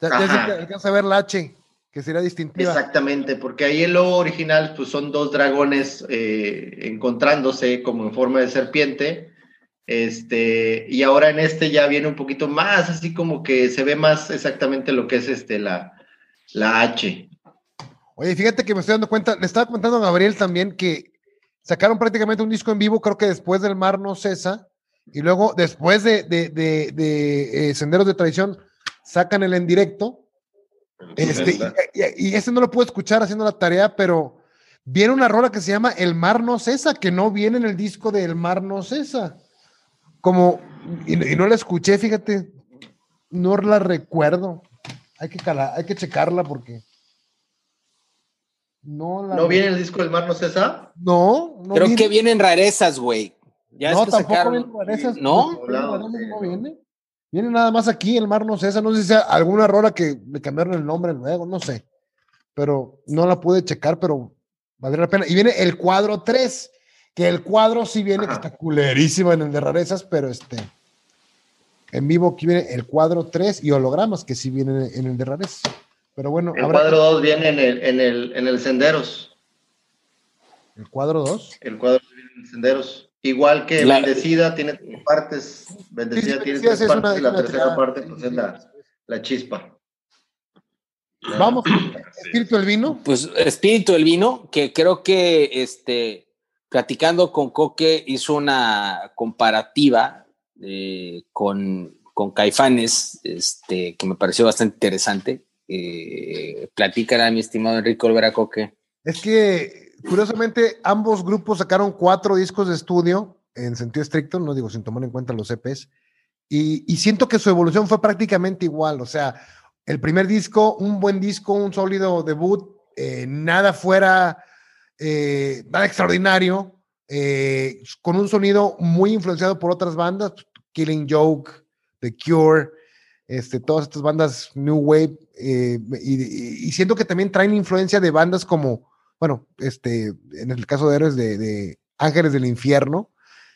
Ya, ya se alcanza a ver la H, que sería distintiva. Exactamente, porque ahí el logo original pues son dos dragones eh, encontrándose como en forma de serpiente. Este, y ahora en este ya viene un poquito más, así como que se ve más exactamente lo que es este la, la H. Oye, fíjate que me estoy dando cuenta, le estaba comentando a Gabriel también que sacaron prácticamente un disco en vivo, creo que después del Mar No Cesa, y luego después de, de, de- de, eh, Senderos de Tradición, sacan el en directo. Este, y, y- y ese no lo puedo escuchar haciendo la tarea, pero viene una rola que se llama El Mar No Cesa, que no viene en el disco de El Mar No Cesa. Como, y, y no la escuché, fíjate, no la recuerdo. Hay que, cala- hay que checarla porque. No, la ¿No viene el disco del Mar No Cesa? No, no Creo viene. que vienen rarezas, güey. Ya no, es que tampoco sacaron. vienen rarezas. ¿No? No, viene, no viene. Viene nada más aquí, el Mar no Cesa. No sé si sea alguna rola que le cambiaron el nombre luego, no sé. Pero no la pude checar, pero valdría la pena. Y viene el cuadro 3, que el cuadro sí viene, que está culerísimo en el de rarezas, pero este. En vivo aquí viene el cuadro 3 y hologramas, que sí vienen en el de rarezas. Pero bueno, El habrá- cuadro 2 viene en el, en el, en el Senderos. el cuadro 2. El cuadro viene en el Senderos. Igual que La- Bendecida tiene tres partes. Bendecida Sí, tiene tres partes una- y la tercera tirada. parte pues, es la, la chispa. Vamos, Espíritu del Vino. Pues Espíritu del Vino, que creo que este, platicando con Coque hizo una comparativa eh, con, con Caifanes, este, que me pareció bastante interesante. Eh, platícala, mi estimado Enrique Olvera Coque. Es que, curiosamente, ambos grupos sacaron cuatro discos de estudio en sentido estricto, no digo sin tomar en cuenta los EPs, y, siento que su evolución fue prácticamente igual. O sea, el primer disco, un buen disco, un sólido debut, eh, nada fuera, eh, nada extraordinario, eh, con un sonido muy influenciado por otras bandas, Killing Joke, The Cure, este, todas estas bandas New Wave, y- y siento que también traen influencia de bandas como, bueno, este, en el caso de Héroes de, Ángeles del Infierno,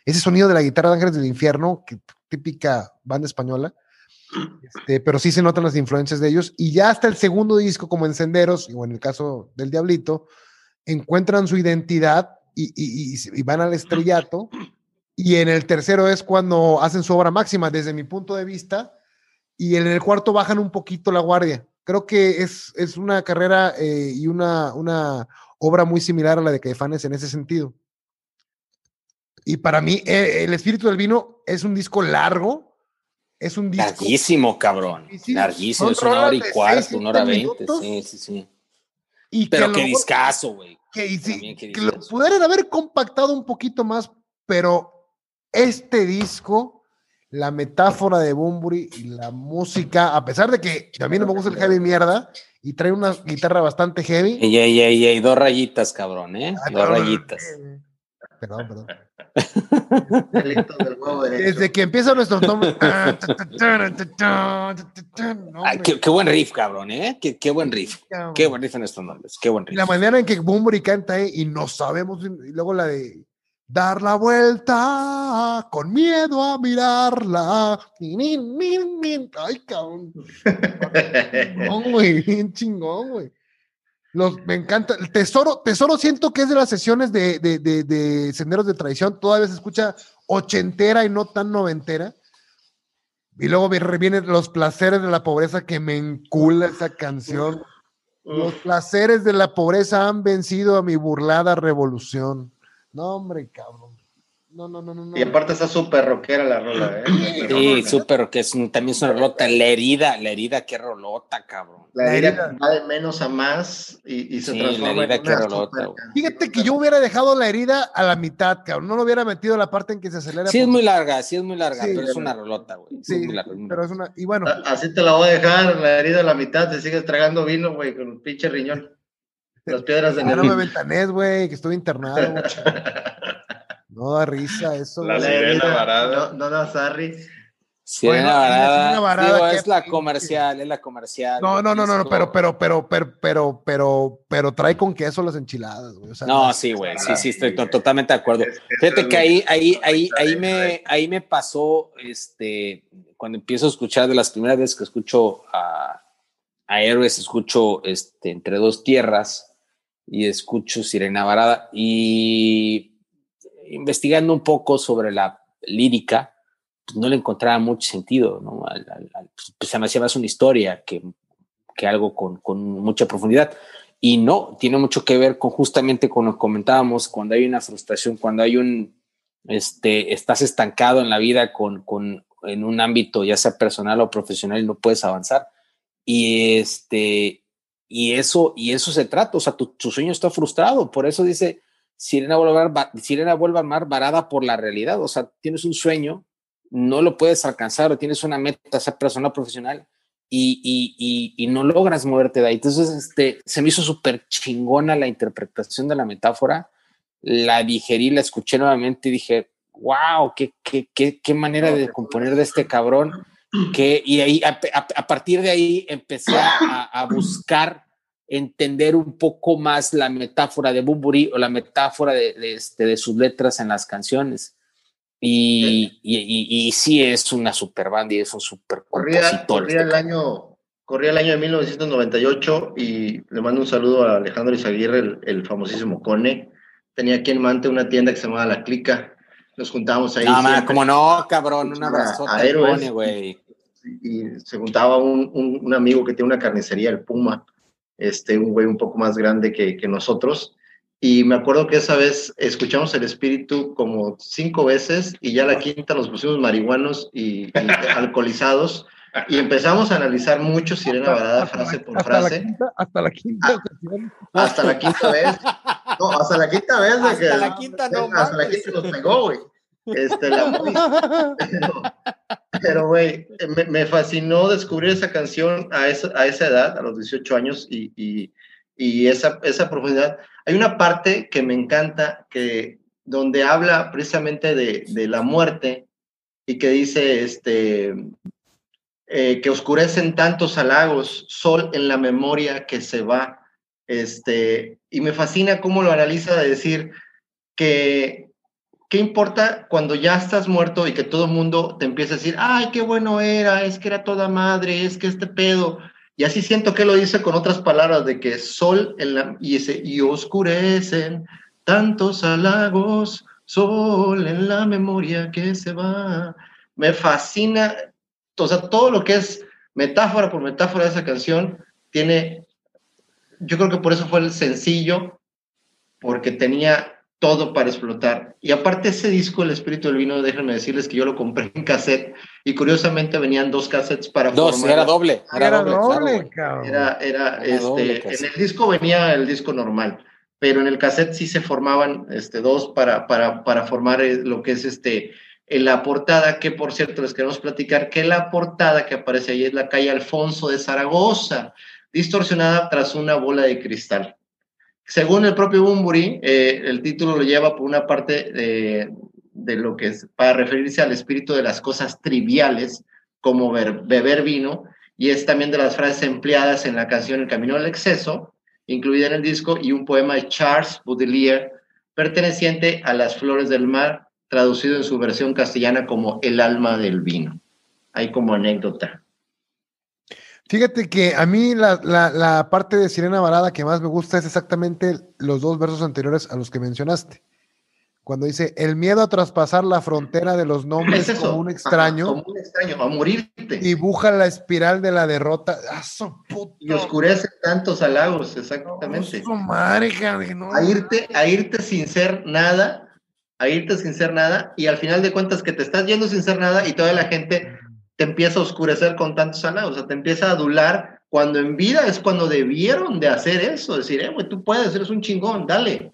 ese sonido de la guitarra de Ángeles del Infierno, que típica banda española, este, pero sí se notan las influencias de ellos, y ya hasta el segundo disco, como Encenderos, o en el caso del Diablito, encuentran su identidad y- y van al estrellato, y en el tercero es cuando hacen su obra máxima, desde mi punto de vista, y en el cuarto bajan un poquito la guardia. Creo que es, es una carrera eh, y una, una obra muy similar a la de Caifanes en ese sentido. Y para mí, eh, El Espíritu del Vino es un disco largo, es un disco... Larguísimo, cabrón. Sí, Larguísimo, es una hora y cuarto, una hora veinte. Sí, sí, sí. Y Pero que qué lo- discazo, güey. que, sí, lo pudieran haber compactado un poquito más, pero este disco la metáfora de Bumburi y la música, a pesar de que también no me gusta el heavy mierda y trae una guitarra bastante heavy. Ey, ey, ey, ey, dos rayitas, cabrón, ¿eh? Ah, Dos rayitas. Perdón, perdón. Desde que empieza nuestro nombre. Ay, qué, qué buen riff, cabrón, ¿eh? Qué, qué buen riff. Qué buen riff en estos nombres. Qué buen riff. la manera en que Bumburi canta ahí y no sabemos, y luego la de dar la vuelta con miedo a mirarla. Ay, cabrón. Chingón, güey, bien chingón, güey. Los, me encanta. El tesoro, tesoro siento que es de las sesiones de, de, de, de Senderos de Tradición. Todavía se escucha ochentera y no tan noventera. Y luego viene- vienen los placeres de la pobreza que me encula esa canción. Los placeres de la pobreza han vencido a mi burlada revolución. No, hombre, cabrón. No, no, no, no. no. Y aparte está súper rockera la rola, ¿eh? Sí, súper, que es un- también es una rolota. La herida, la herida, qué rolota, cabrón. La La herida herida. va de menos a más y, y se Sí, la transforma herida en que una rolota, canción. Fíjate que yo hubiera dejado la herida a la mitad, cabrón. No lo hubiera metido la parte en que se acelera. Sí, es muy larga, sí, es muy larga, Sí, pero es la- una rolota, güey. Sí, Es muy larga, muy pero es una. Y bueno, Así te la voy a dejar, la herida a la mitad, te sigues tragando vino, güey, con un pinche riñón. Las piedras de ya no Nerón. me ventanés, güey, que estuve internado, güey. No da risa eso. La sirena varada. No, no, no, Sarri. Sirena Bueno, Varada, Sirena Varada, digo, qué es la comercial, es la comercial. No, no, no, no, no, pero, pero, pero, pero, pero, pero, pero trae con queso las enchiladas, güey. O sea, No, sí, güey, sí, sí, estoy to- totalmente de acuerdo. Fíjate que ahí, ahí, ahí, ahí me, ahí me pasó, este, cuando empiezo a escuchar, de las primeras veces que escucho a, a Héroes, escucho, este, Entre Dos Tierras y escucho Sirena Varada y investigando un poco sobre la lírica, pues no le encontraba mucho sentido, ¿no? Al- al- al- pues se me una historia que, que algo con, con mucha profundidad. Y no, tiene mucho que ver con justamente con lo que comentábamos, cuando hay una frustración, cuando hay un, este, estás estancado en la vida con, con, en un ámbito, ya sea personal o profesional, y no puedes avanzar. Y este, y eso, y eso se trata, o sea, tu, tu sueño está frustrado, por eso dice, Sirena vuelve, a Sirena vuelve a mar varada por la realidad, o sea, tienes un sueño, no lo puedes alcanzar o tienes una meta, sea personal o profesional, y, y, y, y, no logras moverte de ahí. Entonces, este, se me hizo súper chingona la interpretación de la metáfora, la digerí, la escuché nuevamente y dije, wow, qué, qué, qué, qué manera de componer de este cabrón. Que, y ahí, a, a, a partir de ahí empecé a, a, buscar entender un poco más la metáfora de Bumburi o la metáfora de, de, este, de sus letras en las canciones. Y, y, y, y, sí es una super banda y es un super corría, corría este el año corría el año de 1998 y le mando un saludo a Alejandro Izaguirre, el, el famosísimo Cone. Tenía aquí en Mante una tienda que se llamaba La Clica. Nos juntábamos ahí. No, man, como no, cabrón, un abrazote güey. Y, se juntaba un, un, un, amigo que tiene una carnicería, el Puma, este, un güey un poco más grande que, que nosotros. Y me acuerdo que esa vez escuchamos el espíritu como cinco veces y ya la quinta nos pusimos marihuanos y, y alcoholizados y empezamos a analizar mucho Sirena Varada frase por hasta frase. La quinta, hasta la quinta ocasión. Hasta la quinta vez. No, hasta la quinta vez. De hasta que, la quinta no Hasta la quinta nos pegó, güey. Este, la pero, güey, me, me, fascinó descubrir esa canción a esa, a esa edad, a los 18 años, y, y, y esa, esa profundidad. Hay una parte que me encanta, que, donde habla precisamente de, de la muerte y que dice, este, eh, que oscurecen tantos halagos, sol en la memoria que se va. Este, y me fascina cómo lo analiza de decir que ¿qué importa cuando ya estás muerto y que todo el mundo te empieza a decir, ay, qué bueno era, es que era toda madre, es que este pedo? Y así siento que lo dice con otras palabras de que sol en la, y, ese, y oscurecen tantos halagos, sol en la memoria que se va. Me fascina, o sea, todo lo que es metáfora por metáfora de esa canción tiene, yo creo que por eso fue el sencillo, porque tenía todo para explotar. Y aparte ese disco, El Espíritu del Vino, déjenme decirles que yo lo compré en cassette y curiosamente venían dos cassettes para Dos, formar. era doble. Era, Era doble, doble, claro, cabrón. Era, era, Era este, doble en el disco venía el disco normal, pero en el cassette sí se formaban este, dos para, para, para formar lo que es este en la portada, que por cierto les queremos platicar que la portada que aparece ahí es la calle Alfonso de Zaragoza, distorsionada tras una bola de cristal. Según el propio Bumburi, eh, el título lo lleva por una parte de, lo que es para referirse al espíritu de las cosas triviales, como beber vino, y es también de las frases empleadas en la canción El Camino del Exceso, incluida en el disco, y un poema de Charles Baudelaire, perteneciente a las flores del mar, traducido en su versión castellana como El alma del vino. Hay como anécdota. Fíjate que a mí la, la, parte de Sirena Varada que más me gusta es exactamente los dos versos anteriores a los que mencionaste. Cuando dice, el miedo a traspasar la frontera de los nombres como un extraño. como un extraño, a morirte. Dibuja la espiral de la derrota. ¡Ah, Y oscurece tantos halagos, exactamente. madre, a, irte, a irte sin ser nada, a irte sin ser nada, y al final de cuentas que te estás yendo sin ser nada y toda la gente te empieza a oscurecer con tantos halagos, o sea, te empieza a adular cuando en vida es cuando debieron de hacer eso, decir, eh, güey, tú puedes, eres un chingón, dale.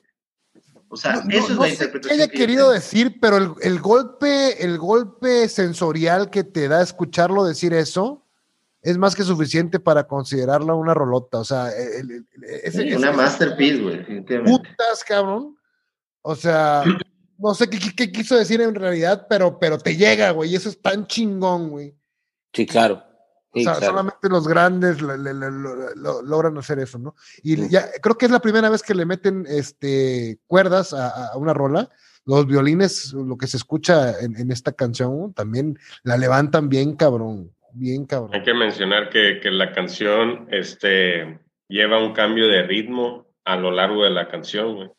O sea, eso es la interpretación. Sé haya querido decir, pero el, golpe, el golpe sensorial que te da escucharlo decir eso es más que suficiente para considerarlo una rolota. O sea, una masterpiece, güey. Putas, cabrón. O sea, no sé qué, quiso decir en realidad, pero, pero te llega, güey. Y eso es tan chingón, güey. Sí, claro o sea, solamente los grandes logran hacer eso, ¿no? Y ya creo que es la primera vez que le meten este, cuerdas a, una rola. Los violines, lo que se escucha en, esta canción, también la levantan bien cabrón, bien cabrón. Hay que mencionar que, que la canción este, lleva un cambio de ritmo a lo largo de la canción, güey.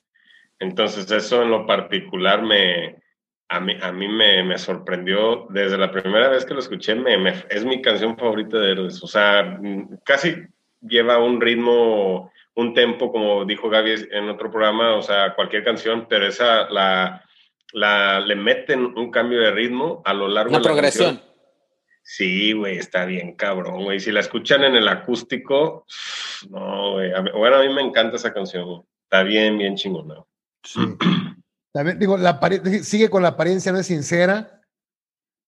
Entonces eso en lo particular me, a mí, a mí me, me, sorprendió desde la primera vez que lo escuché, me, es mi canción favorita de Héroes. O sea, casi lleva un ritmo, un tempo, como dijo Gaby en otro programa, o sea, cualquier canción, pero esa la, la le meten un cambio de ritmo a lo largo de la progresión. Sí, güey, está bien cabrón, güey. Si la escuchan en el acústico, no, güey. Bueno, a mí me encanta esa canción, Está bien, bien chingona. Sí. También digo, la sigue con la apariencia no es sincera.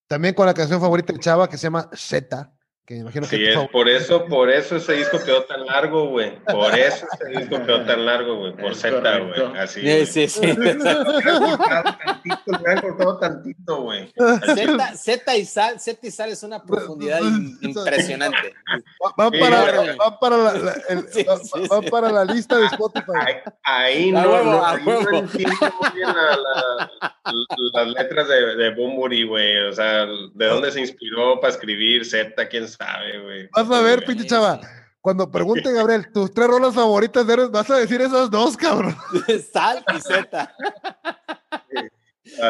También con la canción favorita de Chava que se llama Z que imagino sí, es por eso, por eso ese disco quedó tan largo, güey. Por eso ese disco quedó tan largo, güey. Por Z, güey. Así. Sí, sí, sí. tantito, le han cortado tantito, güey. Z, Z y sal, Z y sal es una profundidad impresionante. Va, para, va para, la, el, sí, va, va, para la lista de Spotify. Ahí, no, huevo, no, ahí no entiendo muy bien la, la, las letras de, de Bumburi, güey. O sea, de dónde se inspiró para escribir Z, quién sabe, güey. Vas a ver, pinche chava. Cuando pregunte, Gabriel, tus tres rolas favoritas de vas a decir esas dos, cabrón. Sal y Z.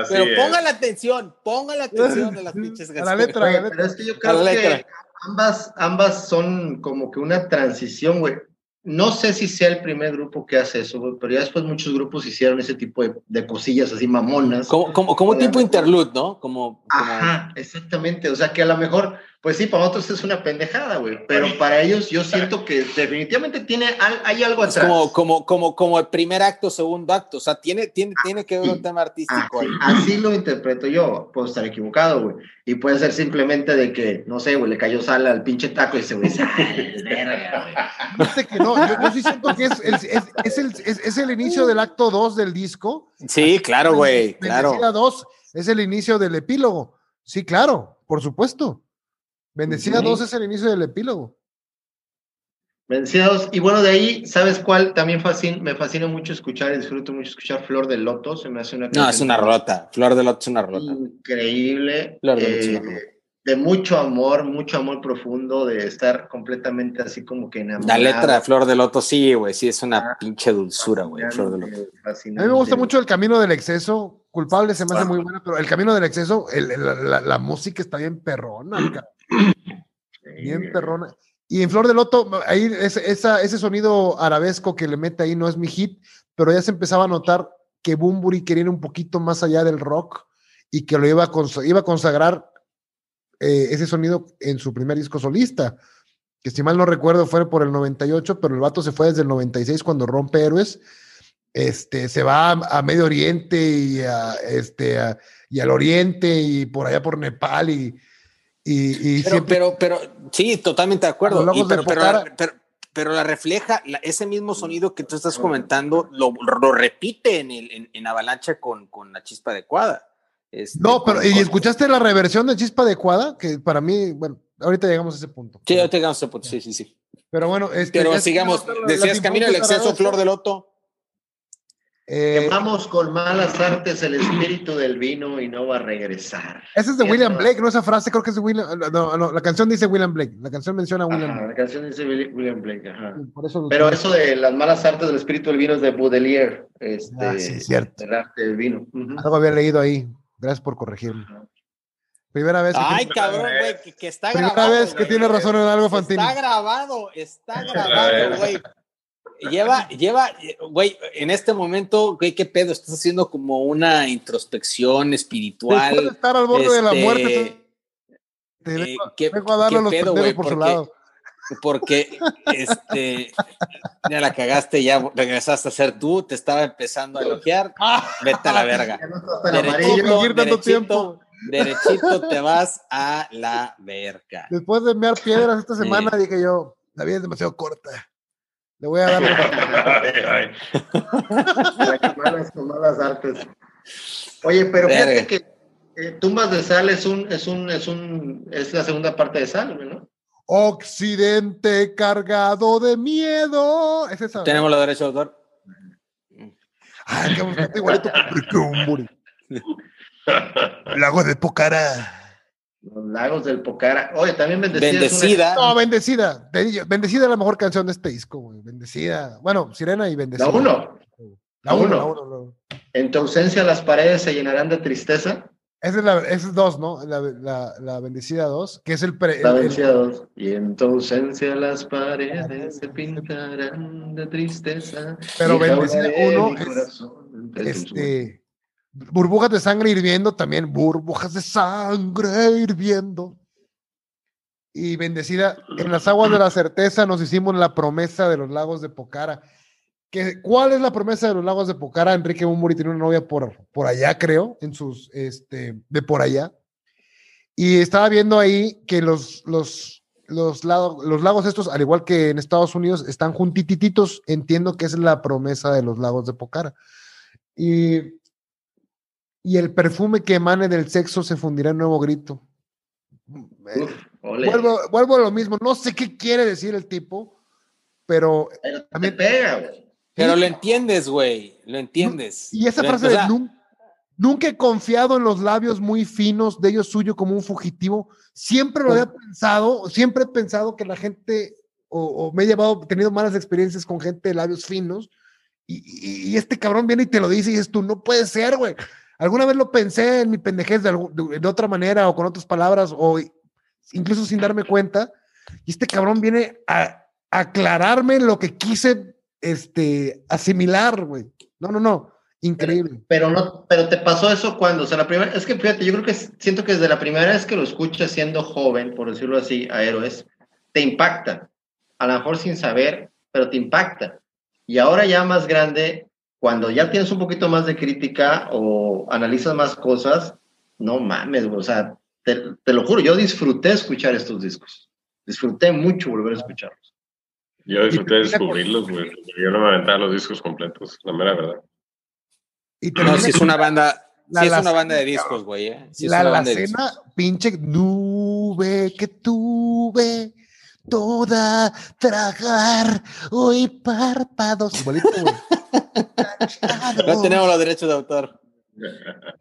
Pero ponga la atención, ponga la atención de las pinches A la letra, la letra. Pero es que yo creo que ambas, ambas son como que una transición, güey no sé si sea el primer grupo que hace eso, pero ya después muchos grupos hicieron ese tipo de, cosillas así mamonas. Como, como, como tipo interlude, ¿no? Como, Ajá, exactamente. O sea que a lo mejor, pues sí, para otros es una pendejada, güey. Pero para ellos yo siento que definitivamente tiene, hay algo atrás. Como, como, como, como el primer acto, segundo acto. O sea, tiene, tiene, tiene que ver un tema artístico así, ahí. Así lo interpreto yo. Puedo estar equivocado, güey. Y puede ser simplemente de que, no sé, güey, le cayó sal al pinche taco y se güey, que no, yo, sí siento que es, es, es, el, es, el, inicio del acto 2 del disco. Sí, claro, güey, claro. 2 es el inicio del epílogo. Sí, claro, por supuesto. Bendecida 2 es el inicio del epílogo. Bendecida 2. Y bueno, de ahí, ¿sabes cuál? También me fascina mucho escuchar y disfruto mucho escuchar Flor del Loto. Se me hace una. No, es una rota. Flor del Loto es una rota. Increíble. Flor del Loto es una rota. Eh, de mucho amor, mucho amor profundo, de estar completamente así como que enamorado. La letra de Flor de Loto, sí, güey, sí, es una ah, pinche dulzura, güey, Flor de Loto. A mí me gusta mucho el camino del exceso, culpable se me hace muy buena, pero el camino del exceso, la, música está bien perrona, bien perrona. Y en Flor de Loto, ahí esa, ese sonido arabesco que le mete ahí no es mi hit, pero ya se empezaba a notar que Bumburi quería ir un poquito más allá del rock y que lo iba a, iba a consagrar eh, ese sonido en su primer disco solista, que si mal no recuerdo fue por el 98, pero el vato se fue desde el 96 cuando rompe Héroes. Este, se va a, Medio Oriente y a, este, y al oriente y por allá por Nepal y, y, y Pero, siempre... pero, pero, sí, totalmente de acuerdo. Y pero, pero, la- pero- la refleja, la- ese mismo sonido que tú estás comentando, lo, lo repite en, el, en, en Avalancha con, con la chispa adecuada. Este, No, pero con- ¿y escuchaste la reversión de Chispa Adecuada? Que para mí, bueno, ahorita llegamos a ese punto. Sí, ahorita llegamos a ese punto, sí, sí, sí. Pero bueno, este, Pero sigamos, decías camino del exceso, flor de loto. Eh, Quemamos con malas artes el espíritu del vino y no va a regresar. esa es de William Blake, ¿no? Esa frase creo que es de William. No, no, la canción dice William Blake. La canción menciona a William Ajá, Blake. la canción dice Willi- William Blake, ajá. Por eso Pero eso de las malas artes del espíritu del vino es de Baudelaire, este, Ah, sí, cierto. el arte del vino. Ujú. Algo había leído ahí. Gracias por corregirme. Primera vez que, Ay, tiene, cabrón, güey, que, que está primera grabado. vez que güey. tiene razón en algo, Fantini. Está grabado, está grabado, güey. Lleva, lleva, güey, en este momento, güey, qué pedo, estás haciendo como una introspección Después de espiritual. estar al borde de la este, muerte, te eh, vengo, ¿qué- vengo a darle a los pedo, güey? por su Porque- lado. Porque, este, ya la cagaste, ya regresaste a ser tú, te estaba empezando a elogiar, vete a la verga. Derechito, derechito, tiempo. derechito te vas a la verga. Después de enviar piedras esta Sí. semana, dije yo, la vida es demasiado corta. Le voy a dar. Ay, ay. Malas, malas artes. Oye, pero fíjate que eh, Tumbas de Sal es un, es un, es un, es la segunda parte de Sal, ¿no? Occidente cargado de miedo. Es esa. Tenemos los derechos de autor. Ay, que bastante igualito. Lago de Pocara. Los lagos del Pocara. Oye, también bendecida. es una- Bendecida. No, bendecida. Bendecida es la mejor canción de este disco, güey. Bendecida. Bueno, Sirena y Bendecida. La uno. La uno, uno. la uno, la- En tu ausencia las paredes se llenarán de tristeza. Esa es la, esa es dos, ¿no? La, la, la Bendecida 2, que es el, pre, La vencida dos. Y en tu ausencia las paredes se pintarán de tristeza. Pero Bendecida ahogaré uno mi es, este burbujas de sangre hirviendo también, burbujas de sangre hirviendo. Y bendecida, en las aguas de la certeza nos hicimos la promesa de los lagos de Pocara. Que, ¿Cuál es la promesa de los lagos de Pocara? Enrique Bumburi tiene una novia por, por allá, creo, en sus, este, de por allá. Y estaba viendo ahí que los, los, los, lagos, los lagos estos, al igual que en Estados Unidos, están juntitititos. Entiendo que es la promesa de los lagos de Pocara. Y, y el perfume que emane del sexo se fundirá en nuevo grito. Eh, Uf, ole. vuelvo, vuelvo a lo mismo. No sé qué quiere decir el tipo, pero Pero te también- pega, güey. Pero lo entiendes, güey. Lo entiendes. Y esa Lo- frase de sea, "Nun- nunca he confiado en los labios muy finos de ellos suyo como un fugitivo. Siempre lo había pensado, siempre he pensado que la gente, o, o me he llevado, tenido malas experiencias con gente de labios finos, y, y- y este cabrón viene y te lo dice y es tú, no puede ser, güey. Alguna vez lo pensé en mi pendejez de, otra manera o con otras palabras, o incluso sin darme cuenta, y este cabrón viene a, aclararme lo que quise este, asimilar, güey. No, no, no. Increíble. Pero no, pero te pasó eso cuando, o sea, la primera, es que fíjate, yo creo que siento que desde la primera vez que lo escuchas siendo joven, por decirlo así, a héroes, te impacta. A lo mejor sin saber, pero te impacta. Y ahora ya más grande, cuando ya tienes un poquito más de crítica o analizas más cosas, no mames, güey, o sea, te, te lo juro, yo disfruté escuchar estos discos. Disfruté mucho volver a escucharlos. Yo disfruté de descubrirlos, güey. Yo no me aventaba los discos completos, la mera verdad. Y No, termina si es una banda, La sí es una alacena, banda de discos, güey. ¿eh? Sí es la una banda de alacena, pinche nube que tuve, toda tragar, hoy párpados. Igualito, güey. discos. No tenemos los derechos de autor.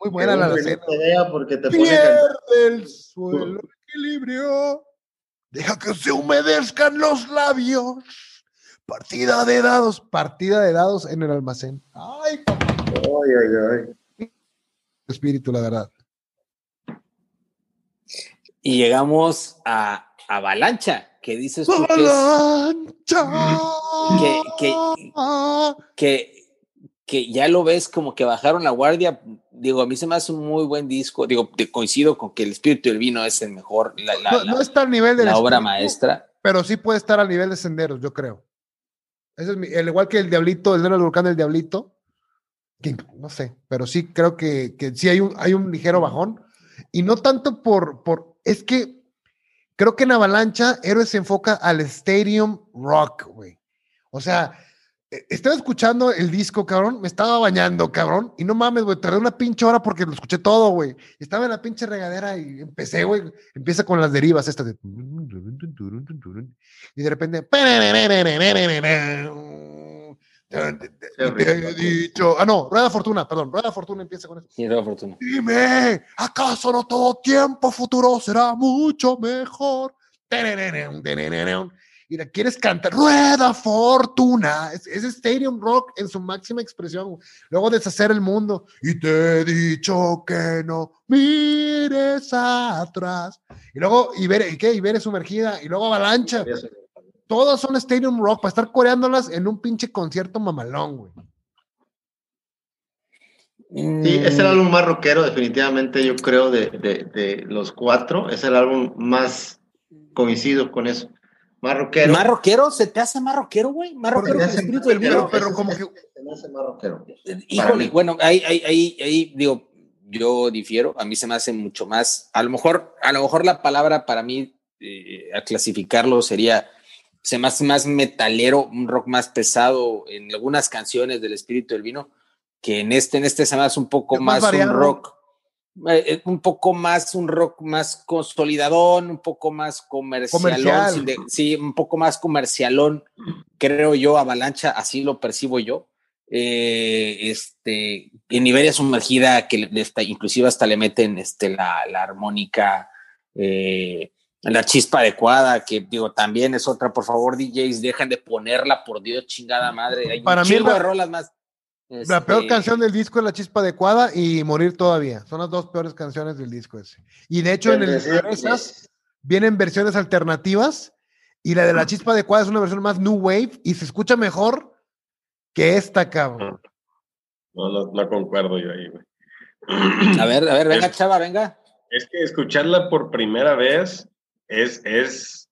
Muy buena la te vea porque te pone. Pierde el suelo el equilibrio. Deja que se humedezcan los labios. Partida de dados, partida de dados en el almacén. Ay, papá, Ay, ay, ay. espíritu, la verdad. Y llegamos a Avalancha, que dices tú que es, que- que- que, ya lo ves como que bajaron la guardia. Digo, a mí se me hace un muy buen disco. Digo, te coincido con que el espíritu del vino es el mejor, la, la- no, está al nivel de la obra maestra. pero sí puede estar al nivel de senderos, yo creo. Ese es mi- el igual que el Diablito, el del Volcán del Diablito. que no sé, pero sí creo que, que sí hay un, hay un ligero bajón. Y no tanto por, por, es que creo que en Avalancha Héroes se enfoca al Stadium Rock, güey. O sea, e- estaba escuchando el disco, cabrón, me estaba bañando, cabrón, y no mames, güey, tardé una pinche hora porque lo escuché todo, güey. Estaba en la pinche regadera y empecé, güey, empieza con las derivas estas de... Y de repente... Y te he dicho... Ah, no, Rueda Fortuna, perdón, Rueda Fortuna empieza con eso. Y Rueda Fortuna. Dime, ¿acaso no todo tiempo futuro será mucho mejor? Y la quieres cantar, Rueda Fortuna. Es, es Stadium Rock en su máxima expresión. Luego deshacer el mundo. Y te he dicho que no mires atrás. Y luego Ibere, ¿y qué? Ibere sumergida. Y luego Avalancha. Todas son Stadium Rock para estar coreándolas en un pinche concierto mamalón, güey. Sí, es el álbum más rockero, definitivamente, yo creo, de, de, de los cuatro. Es el álbum más coincido con eso. Más rockero. ¿Más rockero? ¿Se te hace más rockero, güey? Más rockero que el espíritu del vino. Pero como que. Se me hace más rockero. Híjole, bueno, ahí, ahí, ahí, ahí, digo, yo difiero. A mí se me hace mucho más. A lo mejor, a lo mejor la palabra para mí, eh, a clasificarlo sería. Se me hace más metalero, un rock más pesado en algunas canciones del espíritu del vino, que en este, en este se me hace un poco Es más más, un rock. eh, un poco más un rock más consolidadón, un poco más comercialón, Comercial. de- sí, un poco más comercialón, creo yo, Avalancha, así lo percibo yo. Eh, este, en Iberia sumergida, que le- está, inclusive hasta le meten este, la, la armónica, eh, la chispa adecuada, que digo, también es otra, por favor, DJs, dejan de ponerla, por Dios, chingada madre. Hay Para un mí chingo la- de rolas más. La peor Este, canción del disco es La Chispa Adecuada y Morir Todavía. Son las dos peores canciones del disco ese. Y de hecho, en el de esas vienen versiones alternativas y la de La Chispa Adecuada es una versión más New Wave y se escucha mejor que esta, cabrón. No, no, no concuerdo yo ahí, güey. A ver, a ver, venga, Es- chava, venga. Es que escucharla por primera vez es, es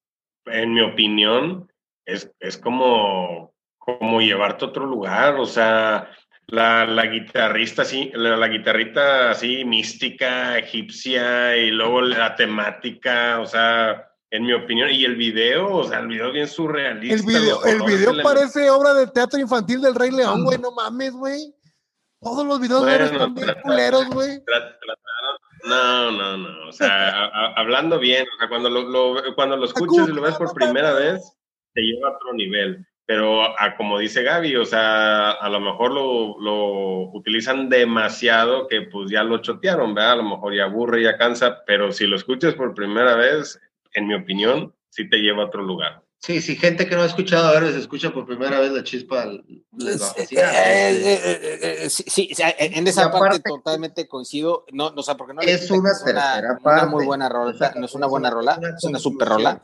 en mi opinión, es, es como, como llevarte a otro lugar. O sea, la, la guitarrista así, la, la guitarrita así mística, egipcia, y luego la temática, o sea, en mi opinión, y el video, o sea, el video es bien surrealista. El video, el video parece obra de teatro infantil del Rey León, güey. No mames, güey. Todos los videos de Bueno, están bien culeros, güey. Tra- trataron- No, no, no. O sea, a- a- hablando bien, o sea, cuando lo, lo- cuando lo escuchas y lo ves por primera vez, te lleva a otro nivel. Pero a, como dice Gaby, o sea, a lo mejor lo, lo utilizan demasiado que pues ya lo chotearon, ¿verdad? A lo mejor ya aburre, ya cansa, pero si lo escuchas por primera vez, en mi opinión, sí te lleva a otro lugar. Sí, sí, gente que no ha escuchado a ver, se escucha por primera vez la chispa. les va a Eh, fascinar. eh, eh, eh, sí, en esa parte totalmente coincido. No, no, o sea, porque no Es una es una, tercera una parte. muy buena rola, no es una buena rola, es una super rola.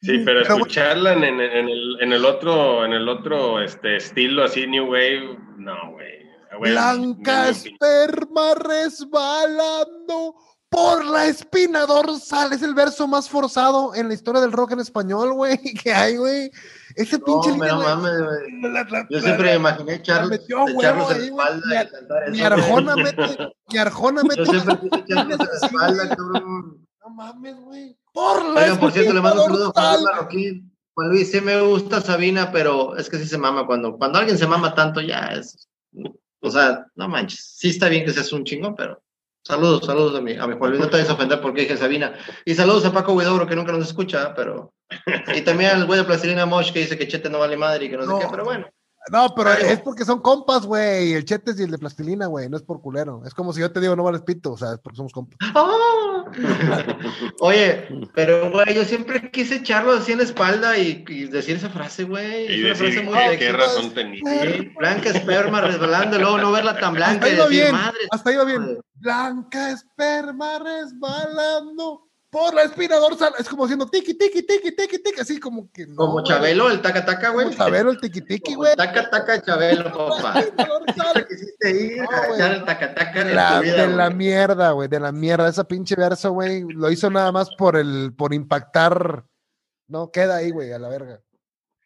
Sí, pero escucharla en, en- en el, en el otro, en el otro este, estilo así, New Wave, no, güey. Blanca esperma resbalando por la espina dorsal. Es el verso más forzado en la historia del rock en español, güey, que hay, güey. Ese pinche línea, no mames, güey. Yo siempre me imaginé la echarlos, metió ahí, güey. espalda y cantar Arjona mete, mi Arjona mete. Yo siempre quise la espalda, cabrón. No mames, güey. Por la Oigan, por cierto, le mando un espina saludo a Juan. Marroquín. Juan Luis, sí me gusta Sabina, pero es que sí se mama. Cuando, cuando alguien se mama tanto, ya es. O sea, no manches. Sí está bien que seas un chingón, pero. Saludos, saludos a mi, a mi Juan Luis. No te vayas a ofender porque dije Sabina. Y saludos a Paco Huidobro, que nunca nos escucha, pero. Y también al güey de Plastilina Mosh, que dice que Chete no vale madre y que no, No. sé qué, pero bueno. No, pero es porque son compas, güey. El Chetes y el de plastilina, güey. No es por culero. Es como si yo te digo, no vales pito. O sea, es porque somos compas. ¡Ah! Oye, pero güey, yo siempre quise echarlo así en la espalda y, y decir esa frase, güey. Y Es una decir frase muy qué sexy. razón tenía. Sí, blanca esperma resbalando, y luego no verla tan blanca Hasta y decir, bien. madre. Hasta iba bien. güey". Blanca esperma resbalando por la espina dorsal. Es como haciendo tiki, tiki, tiki, tiki, tiki. Así como que. no, Como. Chabelo, el taca taca, güey. Como Chabelo, el tiki, tiki, güey. Taca taca Chabelo, papá. Quisiste ir No, a el taca taca en La- tu vida, de la mierda, güey, de la mierda. Esa pinche verso, güey, lo hizo nada más por el, por impactar. No, queda ahí, güey, a la verga.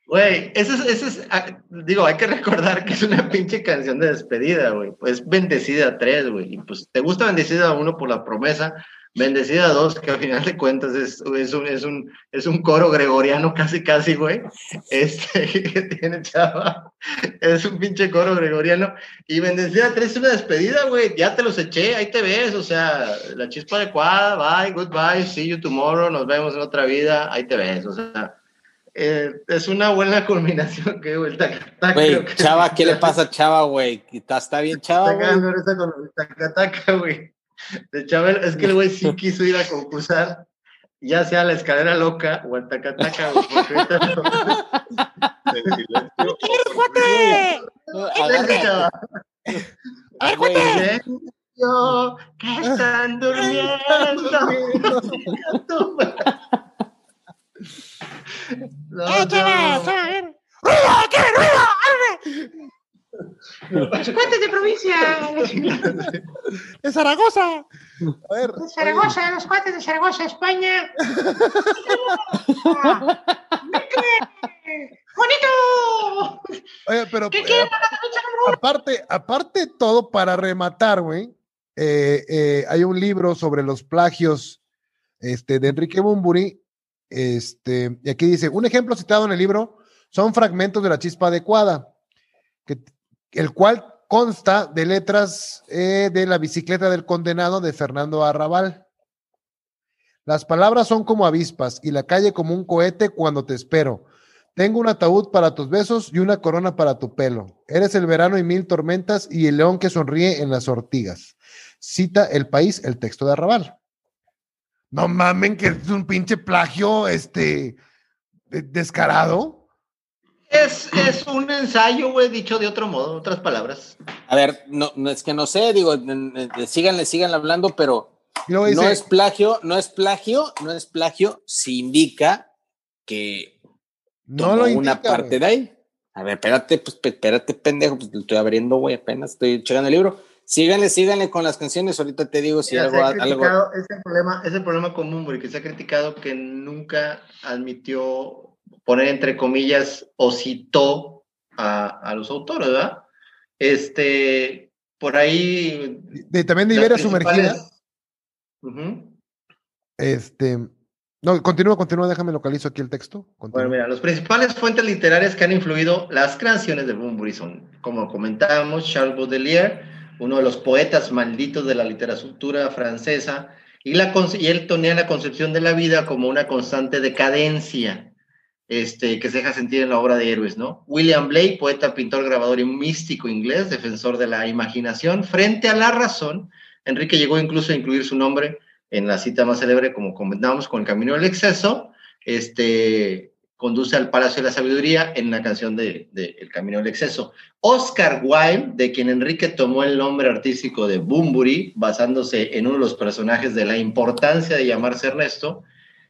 Güey, eso es, eso es, ah, digo, hay que recordar que es una pinche canción de despedida, güey. Pues Bendecida 3, güey. Y pues te gusta Bendecida 1 por la promesa, Bendecida 2, que al final de cuentas es, es, un, es, un, es un coro gregoriano casi, casi, güey. Este que tiene chava. Es un pinche coro gregoriano. Y Bendecida 3 es una despedida, güey. Ya te los eché, ahí te ves. O sea, la chispa adecuada, bye, goodbye, see you tomorrow, nos vemos en otra vida, ahí te ves. O sea eh, es una buena culminación que el Güey, Chava, ¿qué le pasa a Chava, güey? ¿Está, ¿Está bien Chava, güey? Está güey. De Chava, es que el güey sí quiso ir a concursar, ya sea la escalera loca o el tacataca, ahorita no... ¡Agarra, Chava! ¡Ay, güey! Yo, que están durmiendo. No, ¡Eh, chaval! ¡Ruido! ¿Qué? ¡Ruido! Los cuates de provincia. De Zaragoza. A ver. De Zaragoza, los cuates de Zaragoza, España. ¡Bonito! Oye, pero ¿Qué eh, aparte, aparte todo para rematar, güey. Eh, eh, hay un libro sobre los plagios este, de Enrique Bumburi este, y aquí dice, un ejemplo citado en el libro son fragmentos de la chispa adecuada, que, el cual consta de letras eh, de la bicicleta del condenado de Fernando Arrabal. Las palabras son como avispas y la calle como un cohete cuando te espero. Tengo un ataúd para tus besos y una corona para tu pelo. Eres el verano y mil tormentas y el león que sonríe en las ortigas. Cita el país, el texto de Arrabal. No mamen que es un pinche plagio, este, descarado. Es, es un ensayo, güey, dicho de otro modo, otras palabras. A ver, no, no es que no sé, digo, síganle, sigan hablando, pero no es plagio, no es plagio, no es plagio, si indica que no lo indica, una parte de ahí. A ver, espérate, pues espérate, pendejo, pues lo estoy abriendo, güey, apenas estoy checando el libro. Síganle, síganle con las canciones. Ahorita te digo si algo. algo... Es, el problema, es el problema común, porque se ha criticado que nunca admitió poner entre comillas o citó a, los autores, ¿verdad? Este, por ahí. De, también de Iberia Sumergida. Este. No, continúa, continúa, déjame localizo aquí el texto. Bueno, mira, las principales fuentes literarias que han influido las canciones de Bumburi son, como comentábamos, Charles Baudelaire, uno de los poetas malditos de la literatura francesa, y, la, y él tenía la concepción de la vida como una constante decadencia este, que se deja sentir en la obra de héroes, ¿no? William Blake, poeta, pintor, grabador y místico inglés, defensor de la imaginación, frente a la razón, Enrique llegó incluso a incluir su nombre en la cita más célebre, como comentábamos, con el camino del exceso, este, conduce al Palacio de la Sabiduría en la canción de, El Camino del Exceso. Oscar Wilde, de quien Enrique tomó el nombre artístico de Bumburi, basándose en uno de los personajes de la importancia de llamarse Ernesto.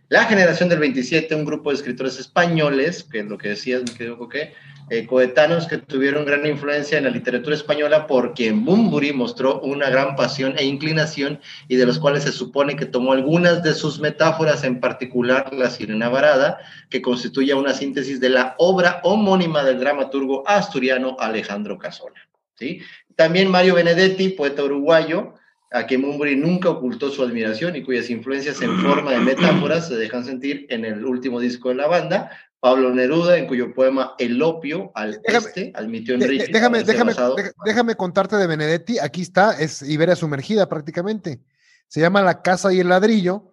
La generación del 27, un grupo de escritores españoles, que es lo que decías, me quedo que eh, coetanos que tuvieron gran influencia en la literatura española porque Bumburi mostró una gran pasión e inclinación y de los cuales se supone que tomó algunas de sus metáforas, en particular la Sirena Varada, que constituye una síntesis de la obra homónima del dramaturgo asturiano Alejandro Casola. ¿sí? También Mario Benedetti, poeta uruguayo, a quien Bumburi nunca ocultó su admiración y cuyas influencias en forma de metáforas se dejan sentir en el último disco de la banda, Pablo Neruda, en cuyo poema El opio al déjame, este admitió Enrique. Déjame, déjame, déjame, contarte de Benedetti. Aquí está, es Iberia sumergida prácticamente. Se llama La casa y el ladrillo.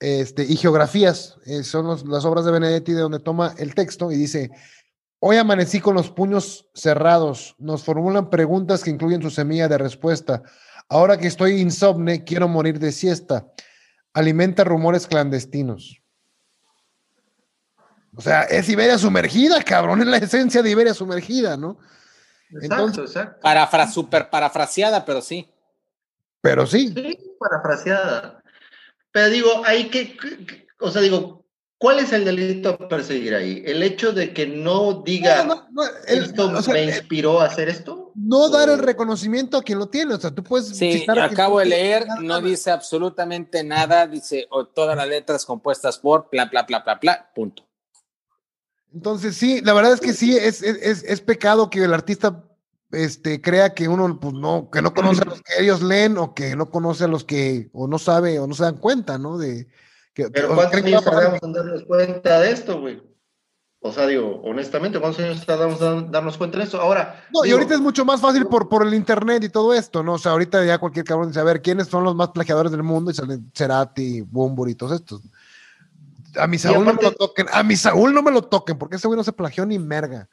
Este, y geografías, eh, son las obras de Benedetti de donde toma el texto y dice, hoy amanecí con los puños cerrados, nos formulan preguntas que incluyen su semilla de respuesta. Ahora que estoy insomne, quiero morir de siesta. Alimenta rumores clandestinos. O sea, es Iberia sumergida, cabrón, es la esencia de Iberia sumergida, ¿no? Exacto, exacto. Parafra, super parafraseada, pero sí. Pero sí. Sí, parafraseada. Pero digo, hay que, o sea, digo, ¿cuál es el delito a perseguir ahí? ¿El hecho de que no diga, no, esto me inspiró a hacer esto? No dar el reconocimiento a quien lo tiene, o sea, tú puedes... Sí, acabo de leer, no dice absolutamente nada, dice todas las letras compuestas por, bla, bla, bla, bla, bla, punto. Entonces, sí, la verdad es que sí, es, es, es, es pecado que el artista este, crea que uno, pues no, que no conoce a los que ellos leen o que no conoce a los que, o no sabe, o no se dan cuenta, ¿no? De, que, Pero ¿cuántos años tardamos en darnos cuenta de esto, güey? O sea, digo, honestamente, ¿cuántos años tardamos en darnos cuenta de esto? Ahora, No, y ahorita es mucho más fácil por, por el internet y todo esto, ¿no? O sea, ahorita ya cualquier cabrón dice, a ver, ¿quiénes son los más plagiadores del mundo? Y salen Cerati, Bumburi y todos estos. A mi Saúl no me lo toquen, a mi Saúl no me lo toquen, porque ese güey no se plagió ni merga.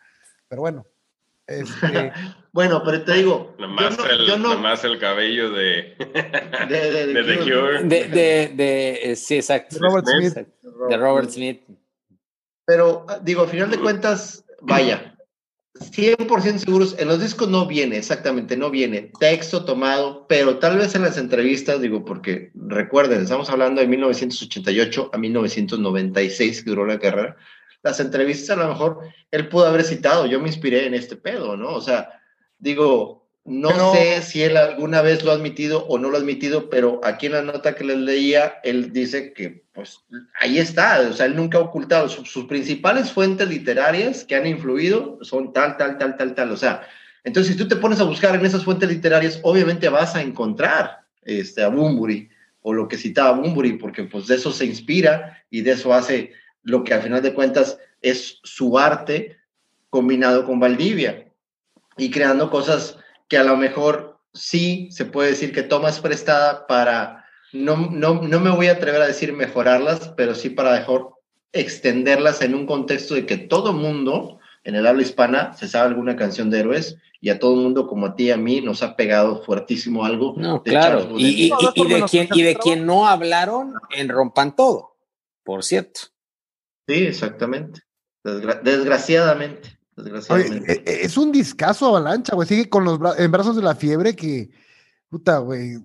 Pero bueno, este, Bueno, pero te digo, yo más, no, el, yo no- nada más el cabello de, de, de- de de The Cure, Cure. De, de, de, eh, sí, exacto. de Robert Smith. Smith. De Robert Smith. Pero digo, al final de cuentas, vaya, 100% seguros, en los discos no viene, exactamente, no viene texto tomado, pero tal vez en las entrevistas, digo, porque recuerden, estamos hablando de 1988 a 1996 que duró la carrera, las entrevistas a lo mejor él pudo haber citado, yo me inspiré en este pedo, ¿no? O sea, digo, no Pero- sé si él alguna vez lo ha admitido o no lo ha admitido, pero aquí en la nota que les leía, él dice que, pues, ahí está, o sea, él nunca ha ocultado, Su- sus principales fuentes literarias que han influido son tal, tal, tal, tal, tal, o sea, entonces si tú te pones a buscar en esas fuentes literarias, obviamente vas a encontrar este, a Bumburi o lo que citaba Bumburi, porque pues de eso se inspira y de eso hace lo que al final de cuentas es su arte combinado con Valdivia y creando cosas que a lo mejor sí se puede decir que tomas prestada para, no, no, no me voy a atrever a decir mejorarlas, pero sí para mejor extenderlas en un contexto de que todo mundo en el habla hispana se sabe alguna canción de héroes y a todo mundo como a ti y a mí nos ha pegado fuertísimo algo. No, de claro. Y, de quien, y de quien no hablaron en Rompan Todo, por cierto. Sí, exactamente. Desgra- desgraciadamente. Desgraciadamente. e- es un discazo avalancha, güey. Sigue con los en brazos de la fiebre que, puta, güey.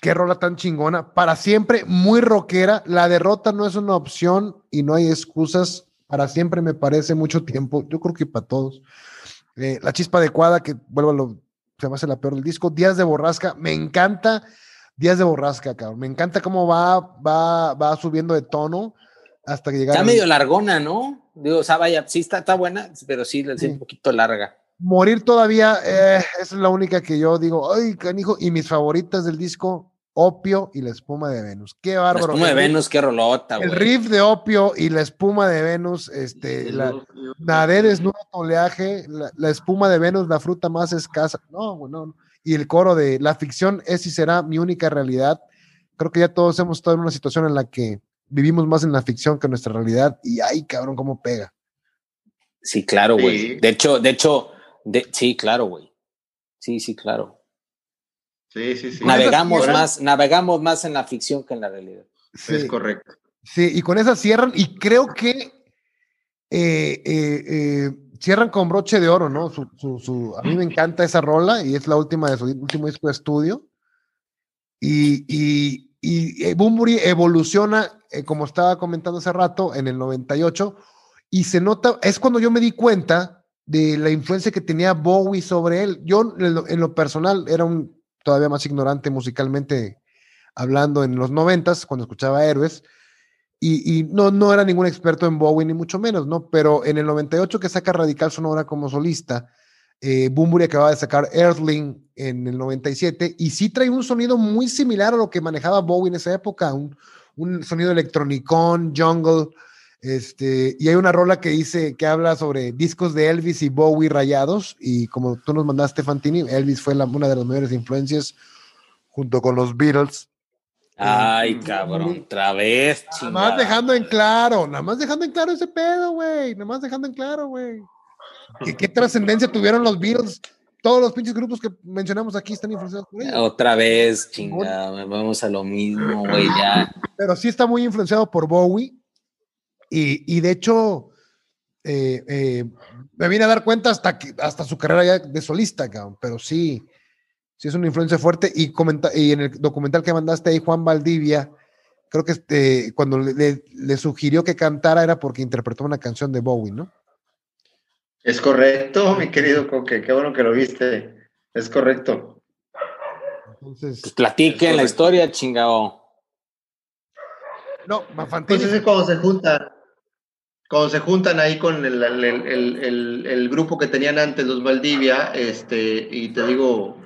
Qué rola tan chingona. Para siempre, muy rockera. La derrota no es una opción y no hay excusas. Para siempre me parece mucho tiempo. Yo creo que para todos. Eh, la chispa adecuada, que vuelvo a lo. Se me hace la peor del disco. Días de borrasca. Me encanta Días de borrasca, cabrón. Me encanta cómo va, va, va subiendo de tono hasta que llega. Está medio largona, ¿no? Digo, o sea, vaya, sí está, está buena, pero sí, es un poquito larga. Morir todavía, eh, es la única que yo digo, ay, canijo, y mis favoritas del disco, Opio y la espuma de Venus. Qué La bárbaro. espuma de El Venus, qué rolota, El güey. riff de Opio y la espuma de Venus, este, la, nadé desnudo oleaje, la, la espuma de Venus, la fruta más escasa. No, güey, no. no. Y el coro de la ficción es y será mi única realidad. Creo que ya todos hemos estado en una situación en la que vivimos más en la ficción que en nuestra realidad. Y ay, cabrón, cómo pega. Sí, claro, güey. Sí. De hecho, de hecho, de, sí, claro, güey. Sí, sí, claro. Sí, sí, sí. Navegamos más, navegamos más en la ficción que en la realidad. Sí. Es correcto. Sí, y con esa cierran, y creo que eh, eh, eh, cierran con broche de oro, ¿no? Su, su- su- a mí me encanta esa rola y es la última de su último disco de estudio. Y, y, y eh, Bunbury evoluciona, eh, como estaba comentando hace rato, en el 98, y se nota, es cuando yo me di cuenta de la influencia que tenía Bowie sobre él. Yo, en lo, personal, era un todavía más ignorante musicalmente hablando en los noventas, cuando escuchaba Héroes, y, y no, no era ningún experto en Bowie, ni mucho menos, ¿no? Pero en el 98 que saca Radical Sonora como solista, eh, Bunbury acababa de sacar Earthling en el 97, y sí trae un sonido muy similar a lo que manejaba Bowie en esa época, un, un sonido electronicón, jungle, este, y hay una rola que dice, que habla sobre discos de Elvis y Bowie rayados, y como tú nos mandaste, Fantini, Elvis fue la- una de las mayores influencias, junto con los Beatles. Ay, cabrón, otra vez, Nada más dejando en claro, nada más dejando en claro ese pedo, güey. Nada más dejando en claro, güey. ¿Qué, qué trascendencia tuvieron los Beatles? Todos los pinches grupos que mencionamos aquí están influenciados por ellos. Otra vez, chingada, vamos a lo mismo, güey, ya. Pero sí está muy influenciado por Bowie. Y, y de hecho, eh, eh, me vine a dar cuenta hasta, que, hasta su carrera ya de solista, cabrón. Pero sí, sí es una influencia fuerte. Y, comenta, y en el documental que mandaste ahí, Juan Valdivia, creo que este, cuando le, le- le sugirió que cantara era porque interpretó una canción de Bowie, ¿no? Es correcto, mi querido Coque. Qué bueno que lo viste. Es correcto. Entonces, Pues platiquen la historia, chingado. no, Pues Mafantini. es que cuando se juntan, cuando se juntan ahí con el, el- el- el- el grupo que tenían antes, los Valdivia, este, y te digo,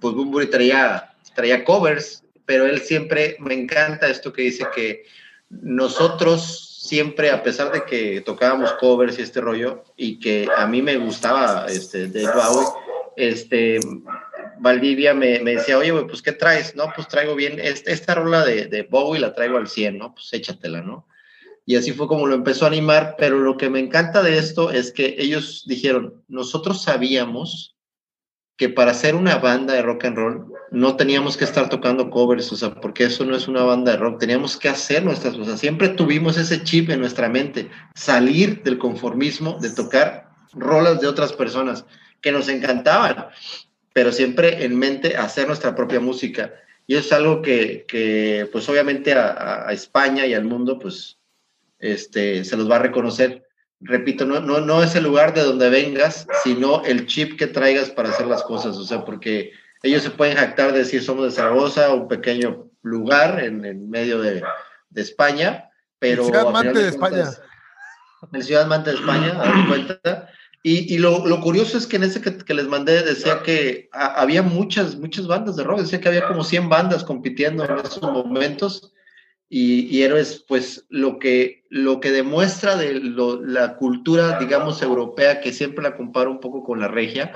pues Bumburi traía, traía covers, pero él siempre, me encanta esto que dice que nosotros siempre, a pesar de que tocábamos covers y este rollo, y que a mí me gustaba este, de Bowie, este, Valdivia me, me decía, oye, pues, ¿qué traes? No, pues traigo bien, esta, esta rola de, de Bowie la traigo al 100, ¿no? Pues échatela, ¿no? Y así fue como lo empezó a animar, pero lo que me encanta de esto es que ellos dijeron, nosotros sabíamos que para hacer una banda de rock and roll no teníamos que estar tocando covers, o sea, porque eso no es una banda de rock, teníamos que hacer nuestras cosas, siempre tuvimos ese chip en nuestra mente, salir del conformismo, de tocar rolas de otras personas que nos encantaban, pero siempre en mente hacer nuestra propia música. Y eso es algo que, que, pues obviamente a- a España y al mundo, pues este, se los va a reconocer. Repito, no, no, no es el lugar de donde vengas, sino el chip que traigas para hacer las cosas. O sea, porque ellos se pueden jactar de decir somos de Zaragoza, un pequeño lugar en, en medio de, de España, pero... Ciudad a final Mante de cuentas, el Ciudad Mante de España, a dar cuenta. Y, y lo, lo curioso es que en ese que, que les mandé decía que a- había muchas, muchas bandas de rock, decía que había como 100 bandas compitiendo en esos momentos. Y, y Héroes, pues lo que, lo que demuestra de lo- la cultura, digamos, europea, que siempre la comparo un poco con la regia,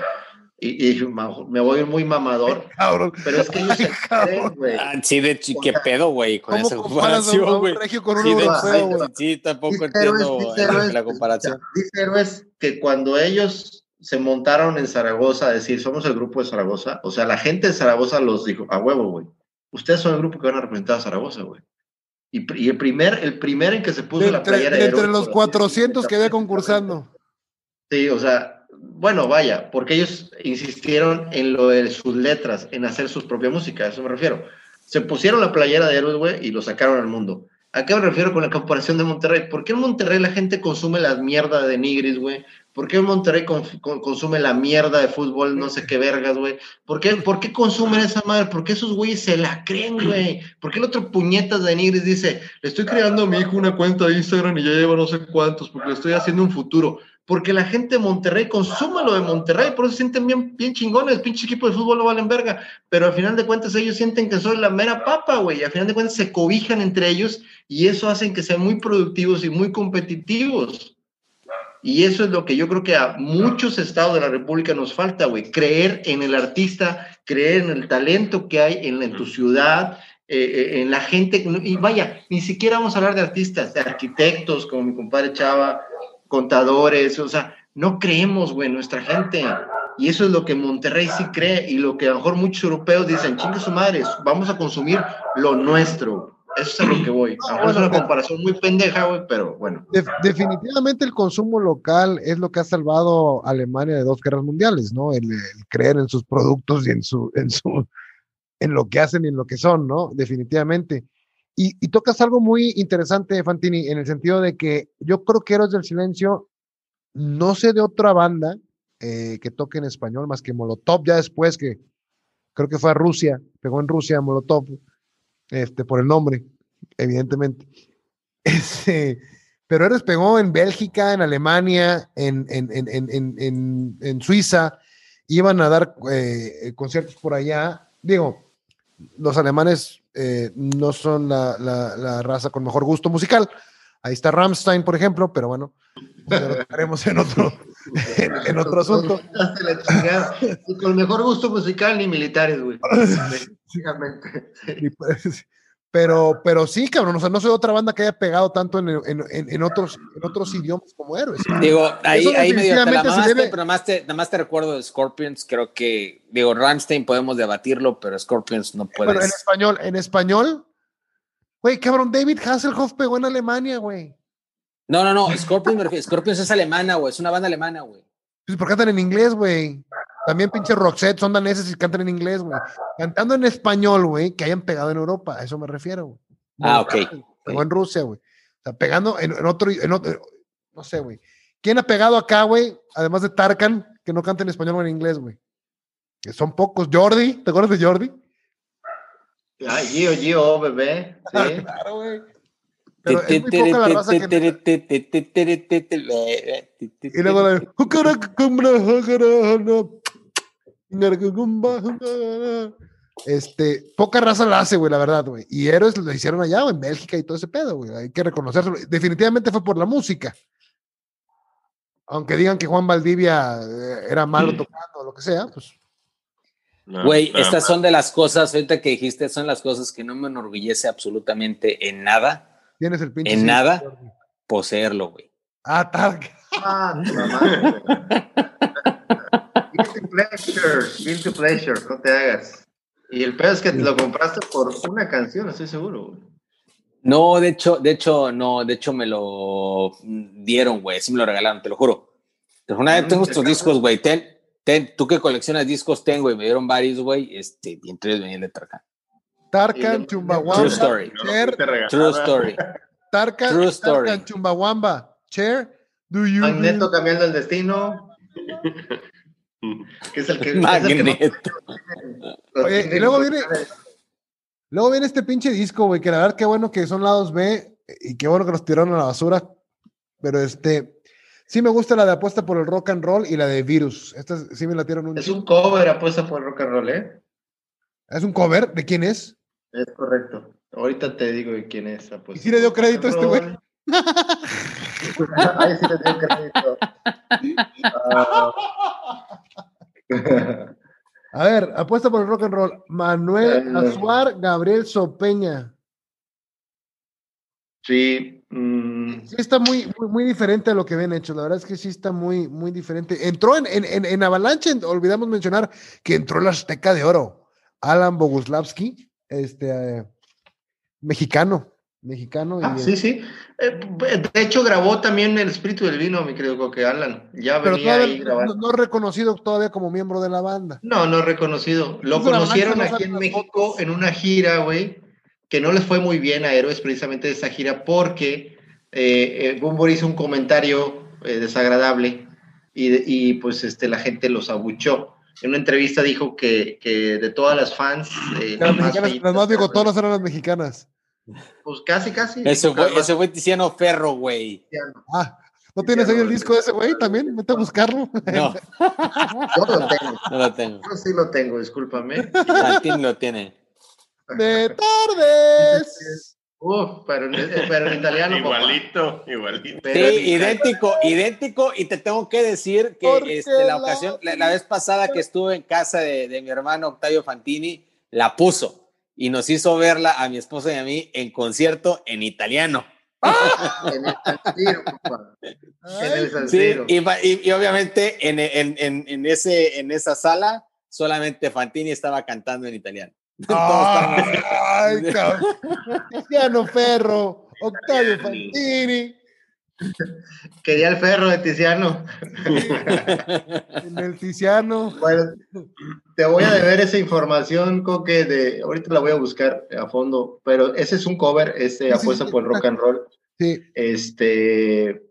y, me voy muy mamador, Cabrón. pero es que ellos se creen, güey. Ah, sí, de hecho, qué pedo, güey, con ¿Cómo esa comparación, güey. regio con un Sí, sí, sí, tampoco entiendo eh, Héroes, la comparación. Dice Héroes que cuando ellos se montaron en Zaragoza a decir, somos el grupo de Zaragoza, o sea, la gente de Zaragoza los dijo, a huevo, güey. Ustedes son el grupo que van a representar a Zaragoza, güey. Y, el primer, el primer en que se puso la playera entre los por así 400 que había concursando. Sí, o sea, bueno, vaya, porque ellos insistieron en lo de sus letras, en hacer su propia música, a eso me refiero. Se pusieron la playera de héroes, güey, y lo sacaron al mundo. ¿A qué me refiero con la comparación de Monterrey? ¿Por qué en Monterrey la gente consume la mierda de Nigris, güey? ¿Por qué Monterrey con- con- consume la mierda de fútbol, no sé qué vergas, güey? ¿Por qué, ¿Por qué consumen esa madre? ¿Por qué esos güeyes se la creen, güey? ¿Por qué el otro puñetas de Nigris dice, le estoy creando a mi hijo una cuenta de Instagram y ya lleva no sé cuántos, porque le estoy haciendo un futuro? Porque la gente de Monterrey consume lo de Monterrey, por eso se sienten bien, bien chingones, pinche equipo de fútbol no valen verga, pero al final de cuentas ellos sienten que soy la mera papa, güey, y al final de cuentas se cobijan entre ellos y eso hacen que sean muy productivos y muy competitivos. Y eso es lo que yo creo que a muchos estados de la República nos falta, güey, creer en el artista, creer en el talento que hay en, en tu ciudad, eh, eh, en la gente, y vaya, ni siquiera vamos a hablar de artistas, de arquitectos, como mi compadre Chava, contadores, o sea, no creemos, güey, en nuestra gente. Y eso es lo que Monterrey sí cree y lo que a lo mejor muchos europeos dicen, chingue su madre, vamos a consumir lo nuestro. Eso es a lo que voy. A lo mejor es una comparación muy pendeja, güey, pero bueno. De- definitivamente el consumo local es lo que ha salvado a Alemania de dos guerras mundiales, ¿no? El, el creer en sus productos y en su, en su, en lo que hacen y en lo que son, ¿no? Definitivamente. Y, y tocas algo muy interesante, Fantini, en el sentido de que yo creo que Héroes del Silencio, no sé de otra banda eh, que toque en español más que Molotov, ya después que creo que fue a Rusia, pegó en Rusia Molotov, este, por el nombre, evidentemente. Este, pero Héroes pegó en Bélgica, en Alemania, en, en, en, en, Suiza, iban a dar eh, conciertos por allá. Digo, los alemanes eh, no son la- la raza con mejor gusto musical. Ahí está Rammstein, por ejemplo, pero bueno, lo tocaremos en otro, en, en otro asunto. Y con mejor gusto musical ni militares, güey. Pues, Pero, pero sí, cabrón, o sea, no soy otra banda que haya pegado tanto en, en- en- otros, en otros idiomas como héroes. Digo, ahí, Eso ahí medio te la mamaste, debe- pero nada más, te, nada más te recuerdo de Scorpions. Creo que, digo, Ramstein podemos debatirlo, pero Scorpions no puedes. Bueno, en español, en español, güey, cabrón, David Hasselhoff pegó en Alemania, güey. No, no, no, Scorpions, me refiero- Scorpions es alemana, güey, es una banda alemana, güey. Pues porque cantan en inglés, güey. También pinche Roxette son daneses y cantan en inglés, güey. Cantando en español, güey, que hayan pegado en Europa, a eso me refiero, güey. Ah, ok. Pegó en Rusia, güey. O sea, pegando en, en otro, en otro, no sé, güey. ¿Quién ha pegado acá, güey? Además de Tarkan, que no canta en español o en inglés, güey. Que son pocos. Jordi, ¿te acuerdas de Jordi? Ay, Gio, Gio, bebé. Sí. Claro, güey. Pero es muy poca la raza que Y luego la de, Este, poca raza la hace, güey, la verdad, güey. Y héroes lo hicieron allá, güey, en Bélgica y todo ese pedo, güey. Hay que reconocerlo. Definitivamente fue por la música. Aunque digan que Juan Valdivia eh, era malo tocando o lo que sea, pues. No, Güey, nada estas son de las cosas, ahorita que dijiste, son las cosas que no me enorgullece absolutamente en nada, Tienes el pinche. En nada. Jordi. poseerlo, güey. Ah, Tark. Ah. Guilty pleasure, guilty pleasure, no te hagas. Y el peor es que te lo compraste por una canción, estoy seguro. güey. No, de hecho, de hecho, no, de hecho me lo dieron, güey, sí me lo regalaron, te lo juro. Una vez Mm, tengo te estos discos, güey, ten, ten, tú que coleccionas discos, ten, güey, me dieron varios, güey, este, y entre ellos venían de Tarkan. Tarkan, Chumbawamba. True story. Cher. True story. Tarkan, True story. Tarkan, Chumbawamba. Cher, do you. Magneto cambiando el destino, que es el que. es el que no- Magneto. Oye, tiene y luego que- viene- Luego viene este pinche disco, güey, que la verdad qué bueno que son lados B y qué bueno que los tiraron a la basura. Pero este, sí me gusta la de apuesta por el rock and roll y la de Virus. Estas sí me la tiraron un Es un cover apuesta por rock and roll, ¿eh? ¿Es un cover? ¿De quién es? Es correcto. Ahorita te digo de quién es. apuesta ¿Y si le dio crédito a este güey? Ahí sí le dio crédito. Ah. A ver, apuesta por el rock and roll. Manuel Eh. Azuar, Gabriel Sopeña. sí. Mm, Sí está muy, muy, muy diferente a lo que habían hecho. La verdad es que sí está muy, muy diferente. Entró en, en, en, en Avalanche, olvidamos mencionar que entró el Azteca de Oro. Alan Boguslavski, este, eh, mexicano. Mexicano. y, Ah, eh, sí, sí. Eh, de hecho, grabó también El Espíritu del Vino, mi querido que Alan. Ya pero venía ahí no, grabando. no reconocido todavía como miembro de la banda. No, no reconocido. Lo conocieron aquí en México en una gira, güey, que no les fue muy bien a Héroes precisamente de esa gira porque eh, eh, hizo un comentario eh, desagradable y, pues este, la gente los abuchó. En una entrevista dicho que, que de todas las fans, eh, Las, más mexicanas, las más eran- bigotonas eran las mexicanas. Pues casi, casi. Ese fue, ese fue Tiziano Ferro, güey. Ah, ¿no tienes ahí el disco de ese güey también? Vete a buscarlo. No, Yo lo tengo. no lo tengo. Yo sí lo tengo, discúlpame. Martín lo tiene. De tardes. Uf, pero, en- pero en italiano. papá. Igualito, igualito. Sí, idéntico, idéntico. Y te tengo que decir que este, la la- ocasión, la, la vez pasada que estuve en casa de, de mi hermano Octavio Fantini, la puso y nos hizo verla a mi esposa y a mí en concierto en italiano. En el papá. En el San Sí, y, va- y- y obviamente en, en- en- en ese, en esa sala solamente Fantini estaba cantando en italiano. Ay, cabrón. Tiziano Ferro, Octavio Fantini, Quería el ferro de Tiziano. en el Tiziano. Bueno, te voy a deber esa información, Coque, de, ahorita la voy a buscar a fondo, pero ese es un cover, este sí, apuesta sí, por el rock and roll. Sí, Este,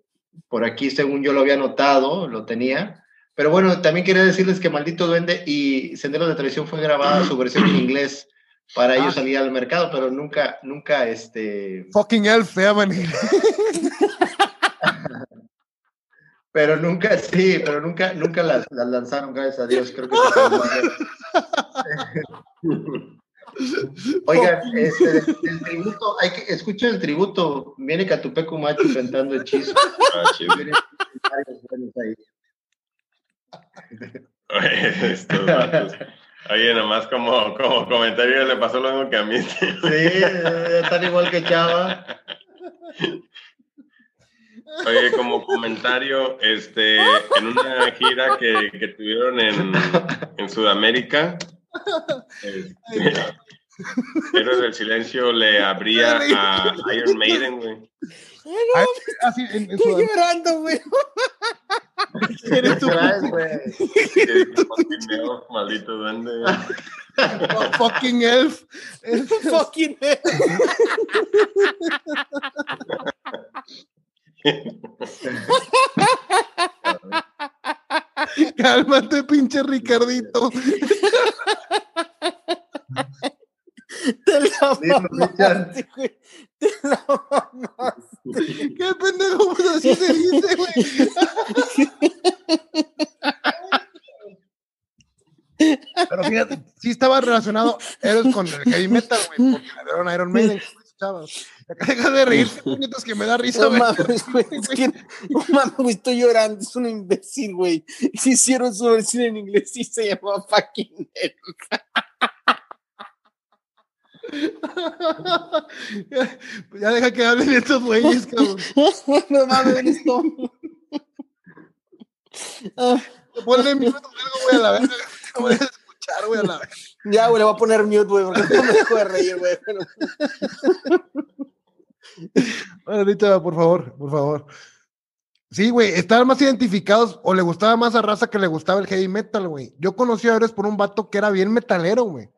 por aquí, según yo lo había notado, lo tenía. Pero bueno, también quería decirles que Maldito Duende y Senderos de Tradición fue grabada su versión en inglés para ellos Ah. salir al mercado, pero nunca, nunca, este, fucking elf se llaman. pero nunca, sí, pero nunca, nunca las, las lanzaron, gracias a Dios. Creo que. Oigan, este, del tributo, hay que, escuchen el tributo, viene Catupeco Macho cantando hechizo. Ah, chido. Vienen varios buenos ahí. Oye, estos. Oye, nomás como, como comentario le pasó lo mismo que a mí. Sí, están igual que Chava. Oye, como comentario, este, en una gira que, que tuvieron en, en Sudamérica, este, Héroes del Silencio le abría a Iron Maiden, güey. Ay, Así, en, en Estoy llorando, güey. ¿Qué traes, güey? Que dijo, "Fucking hell, Maldito duende. güey". oh, fucking elf. Fucking Cálmate, pinche Ricardito. Te la mamaste, güey. Te la mamaste. ¿Qué pendejo? Pues así se dice, güey. Pero fíjate, sí estaba relacionado Héroes con el heavy metal, güey, porque eran Iron Maiden, escuchabas. Deja de reírte, puñetas, que me da risa, güey. no mames, güey, estoy llorando. Es un imbécil, güey. Si hicieron su versión en inglés y se llamaba fucking Hell. Ya deja que hablen estos güeyes, cabrón. no mames, esto. Ah, Ponle algo, güey, a la verga. No voy a escuchar, güey, a la verga. ya, güey, le voy a poner mute, güey, porque no me dejo de reír, güey. Bueno, ahorita, por favor, por favor. Sí, güey, estaban más identificados o le gustaba más a raza que le gustaba el heavy metal, güey. Yo conocí a Héroes por un vato que era bien metalero, güey.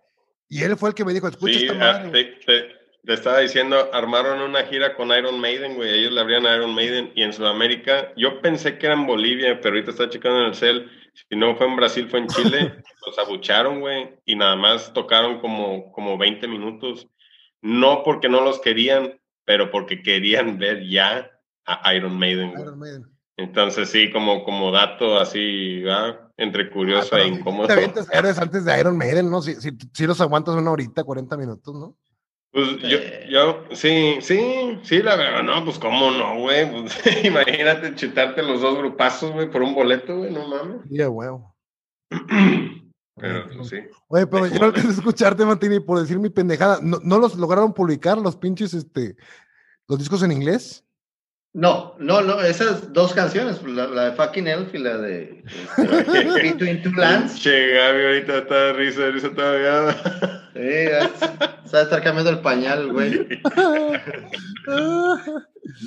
Y él fue el que me dijo, escucha Sí, esta ah, madre. te, te- te estaba diciendo, armaron una gira con Iron Maiden, güey. Ellos le abrían a Iron Maiden y en Sudamérica, yo pensé que era en Bolivia, pero ahorita está checando en el cel. Si no fue en Brasil, fue en Chile. Los abucharon, güey, y nada más tocaron como, como 20 minutos. No porque no los querían, pero porque querían ver ya a Iron Maiden, güey. Iron Maiden. Entonces, sí, como, como dato así, ¿verdad? Entre curioso Ah, e incómodo. Te avientas héroes antes de Iron Maiden, ¿no? Si, si, si los aguantas una horita, 40 minutos, ¿no? Pues yo, Eh. yo, sí, sí, sí, la verdad, no, pues cómo no, güey. Pues, imagínate chutarte los dos grupazos, güey, por un boleto, güey, no mames. Sí, a huevo. Pero, pues, sí. Oye, pero yo no alcancé a escucharte, Mantini, por decir mi pendejada. ¿No, no los lograron publicar los pinches, este, los discos en inglés? No, no, no, esas dos canciones, la, la de Fucking Elf y la de este, Between Two Lands. Che, Gaby, ahorita está de risa, de risa todavía. Sí, a estar cambiando el pañal, güey.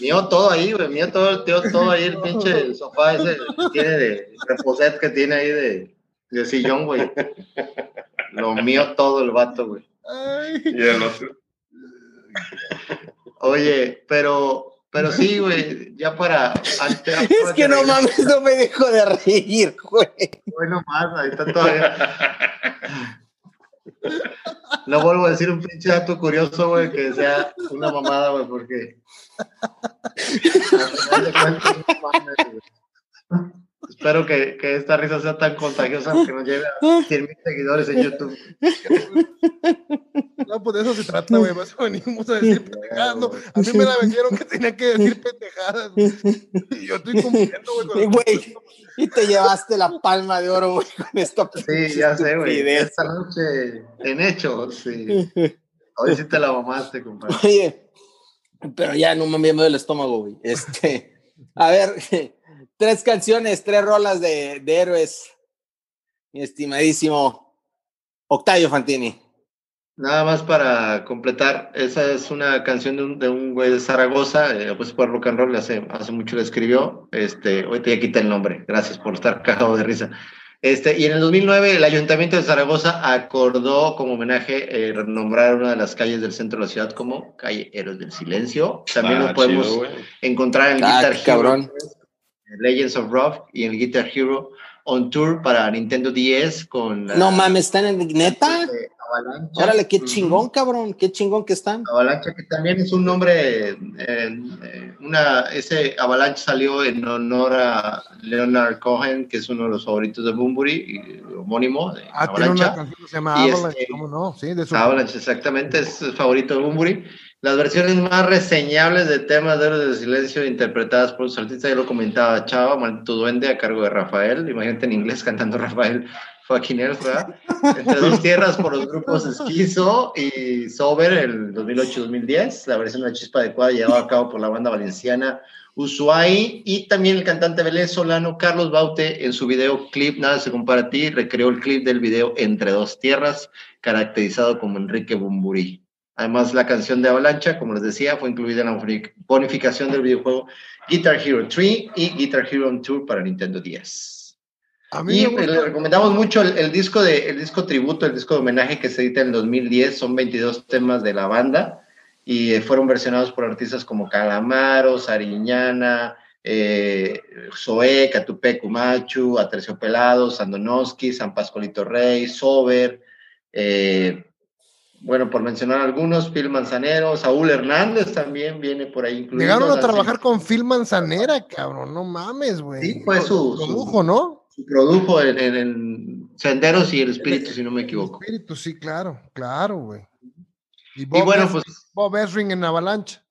Mío todo ahí, güey. Mío todo, tío, todo ahí, el pinche sofá ese que tiene de reposet que tiene ahí de, de sillón, güey. Lo mío todo el vato, güey. Ay. Y el otro. Oye, pero, pero sí, güey, ya para. antes- Es que no mames, no me dejo de reír, güey. Bueno, más, ahí está todavía. No vuelvo a decir un pinche dato curioso, güey, que sea una mamada, güey, porque. al final de cuentas, no mames, güey. Espero que, que esta risa sea tan contagiosa que nos lleve a 100 mil seguidores en YouTube. No, pues de eso se trata, güey. Más venimos a decir pendejadas. No, a mí me la vendieron que tenía que decir pendejadas. Y yo estoy cumpliendo, güey. con Y, el- güey, y te llevaste la palma de oro, güey, con esta Sí, ya sé, güey. Esta noche en hechos, sí. Hoy sí te la mamaste, compadre. Oye, pero ya no me enviamos del estómago, güey. Este, a ver, tres canciones, tres rolas de, de héroes. Mi estimadísimo Octavio Fantini. Nada más para completar, esa es una canción de un, de un güey de Zaragoza, eh, pues por rock and roll, hace, hace mucho la escribió, este, hoy te quita el nombre, gracias por estar cagado de risa. Este, y en el 2009 el Ayuntamiento de Zaragoza acordó como homenaje eh, renombrar una de las calles del centro de la ciudad como Calle Héroes del Silencio. También Ah, lo podemos chido, encontrar en el Ah, Guitar Hero, cabrón. Legends of Rock y el Guitar Hero on Tour para Nintendo 10 con la- No mames, ¿están en neta? este, Avalancha. Órale, qué chingón, cabrón, qué chingón que están. Avalancha, que también es un nombre, eh, una, ese Avalancha salió en honor a Leonard Cohen, que es uno de los favoritos de Bunbury, y homónimo de Ah, tiene una Avalancha. canción que se llama Y Avalanche, este- ¿cómo no? Sí, de su. Avalanche, exactamente, es el favorito de Bunbury. Las versiones más reseñables de temas de Héroes del Silencio interpretadas por los artistas, ya lo comentaba Chava, Maldito Duende, a cargo de Rafael, imagínate en inglés cantando Rafael fucking ¿verdad? Entre dos tierras por los grupos Esquizo y Sober, el 2008-2010, la versión de la chispa adecuada llevada a cabo por la banda valenciana Ushuaí y también el cantante venezolano Carlos Baute en su videoclip Nada se compara a ti, recreó el clip del video Entre dos tierras, caracterizado como Enrique Bumburi. Además, la canción de Avalancha, como les decía, fue incluida en la boni- bonificación del videojuego Guitar Hero 3 y Guitar Hero on Tour para Nintendo 10. A mí Y le recomendamos mucho el, el disco de el disco tributo, el disco de homenaje que se edita en el 2010, son 22 temas de la banda y eh, fueron versionados por artistas como Calamaro, Sariñana, eh, Zoé, Catupé Cumachu, Aterciopelados, Sandonoski, San Pascualito Rey, Sober, eh, bueno, por mencionar algunos, Phil Manzanero, Saúl Hernández también viene por ahí incluido. Llegaron a trabajar con Phil Manzanera, cabrón, no mames, güey. Sí, fue su- su- Produjo, ¿no? su produjo en, en- en Senderos y el Espíritu, si no me El equivoco. Espíritu, sí, claro, claro, güey. Y Y Bob, bueno, Es- pues Bob Esring en Avalancha.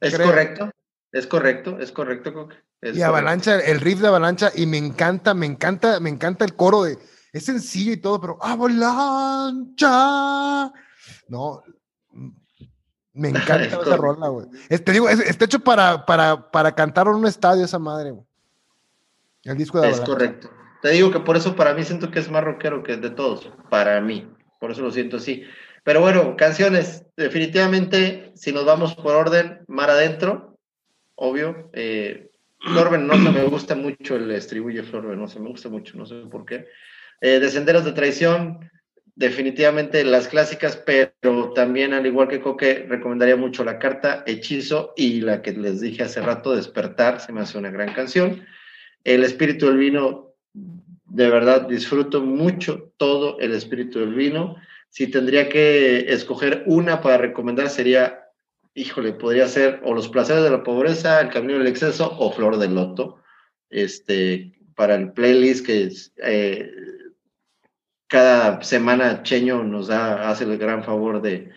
es creo. correcto, es correcto, es correcto, Coque, Y correcto. Avalancha, el riff de Avalancha, y me encanta, me encanta, me encanta el coro de. Es sencillo y todo, pero Avalancha. No. Me encanta Es esa rola, güey. Es- Te digo, es- está hecho para, para, para cantar en un estadio esa madre, güey. El disco de Es Avalancha. correcto. Te digo que por eso para mí siento que es más rockero que de todos, para mí. Por eso lo siento así. Pero bueno, canciones, definitivamente, si nos vamos por orden, Mar Adentro, obvio. Eh, Flor Venenosa me gusta mucho el estribillo de Flor Venenosa, me gusta mucho, no sé por qué. Eh, de Senderos de Traición, definitivamente las clásicas, pero también, al igual que Coque, recomendaría mucho la carta Hechizo y la que les dije hace rato, Despertar, se me hace una gran canción. El espíritu del vino, de verdad, disfruto mucho todo el espíritu del vino. Si tendría que escoger una para recomendar, sería, híjole, podría ser o Los placeres de la pobreza, El camino del exceso o Flor del loto. Este, para el playlist que es, eh, cada semana Cheño nos da, hace el gran favor de,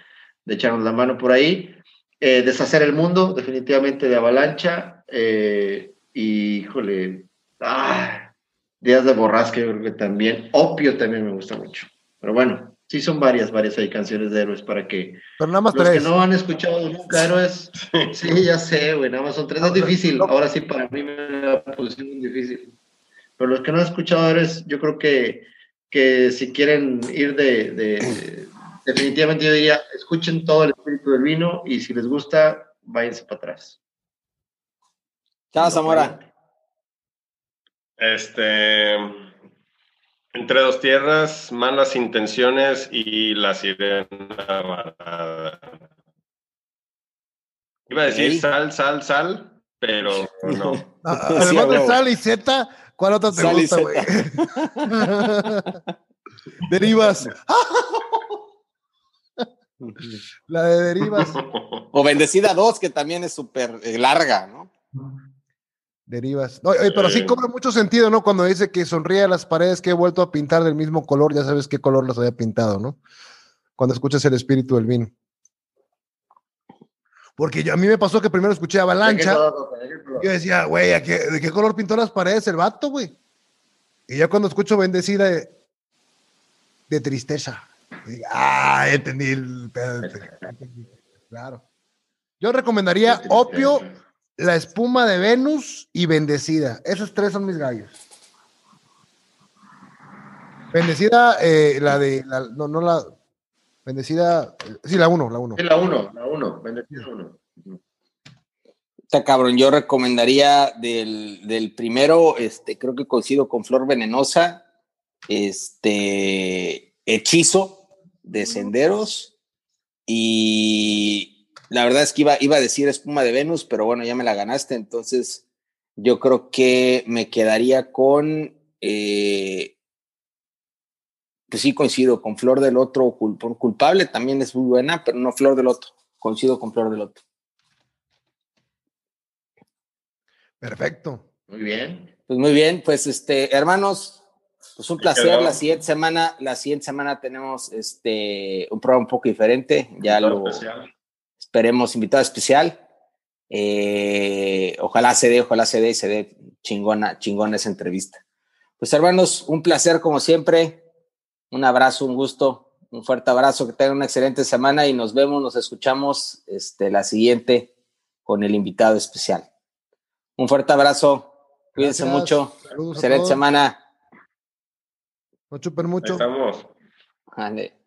de echarnos la mano por ahí. Eh, Deshacer el mundo, definitivamente de Avalancha. eh, y, híjole, ah, Días de Borrasca, yo creo que también. Opio también me gusta mucho. Pero bueno, sí son varias, varias hay canciones de héroes para que Pero nada más los que tres. no han escuchado nunca héroes. Sí, ya sé, güey, nada más son tres. Es difícil. Ahora sí, para mí me la pusieron difícil. Pero los que no han escuchado héroes, yo creo que, que si quieren ir de, de- Definitivamente yo diría, escuchen todo el espíritu del vino y si les gusta, váyanse para atrás. Chao, Zamora. Este. Entre dos tierras, malas intenciones y la sirena varada. Iba a decir sal, sal, sal, pero no. Ah, Además de. Sal y Z, ¿cuál otra te gusta, güey? Derivas. La de Derivas. O Bendecida 2, que también es súper eh, larga, ¿no? Derivas. No, pero sí Eh. cobra mucho sentido, ¿no? Cuando dice que sonríe a las paredes que he vuelto a pintar del mismo color, ya sabes qué color las había pintado, ¿no? Cuando escuchas el espíritu del vino. Porque yo, a mí me pasó que primero escuché Avalancha. Yo decía, güey, ¿a qué- ¿de qué color pintó las paredes el vato, güey? Y ya cuando escucho bendecida de, de tristeza. y ah, entendí el pedo. Claro. Yo recomendaría Opio, La Espuma de Venus y Bendecida. Esos tres son mis gallos. Bendecida, eh, la de, la- no, no la, Bendecida, eh, sí, la uno, la uno. Sí, la 1, la 1, bendecida 1. Está cabrón, yo recomendaría del, del primero, este, creo que coincido con Flor Venenosa, este, Hechizo de Senderos, y la verdad es que iba, iba a decir Espuma de Venus, pero bueno, ya me la ganaste, entonces yo creo que me quedaría con, eh, pues sí coincido con Flor del Otro, Cul- culpable también es muy buena, pero no Flor del Otro, coincido con Flor del Otro. Perfecto. Muy bien. Pues muy bien, pues este, hermanos, pues un placer. La siguiente semana, la siguiente semana tenemos este un programa un poco diferente. Ya lo Especial. esperemos invitado especial. Eh, ojalá se dé, ojalá se dé y se dé chingona, chingona esa entrevista. Pues hermanos, un placer como siempre. Un abrazo, un gusto, un fuerte abrazo, que tengan una excelente semana y nos vemos, nos escuchamos este, la siguiente con el invitado especial. Un fuerte abrazo, cuídense Gracias. mucho. Saludos a Excelente semana. No chupen Ahí mucho. estamos. Vale.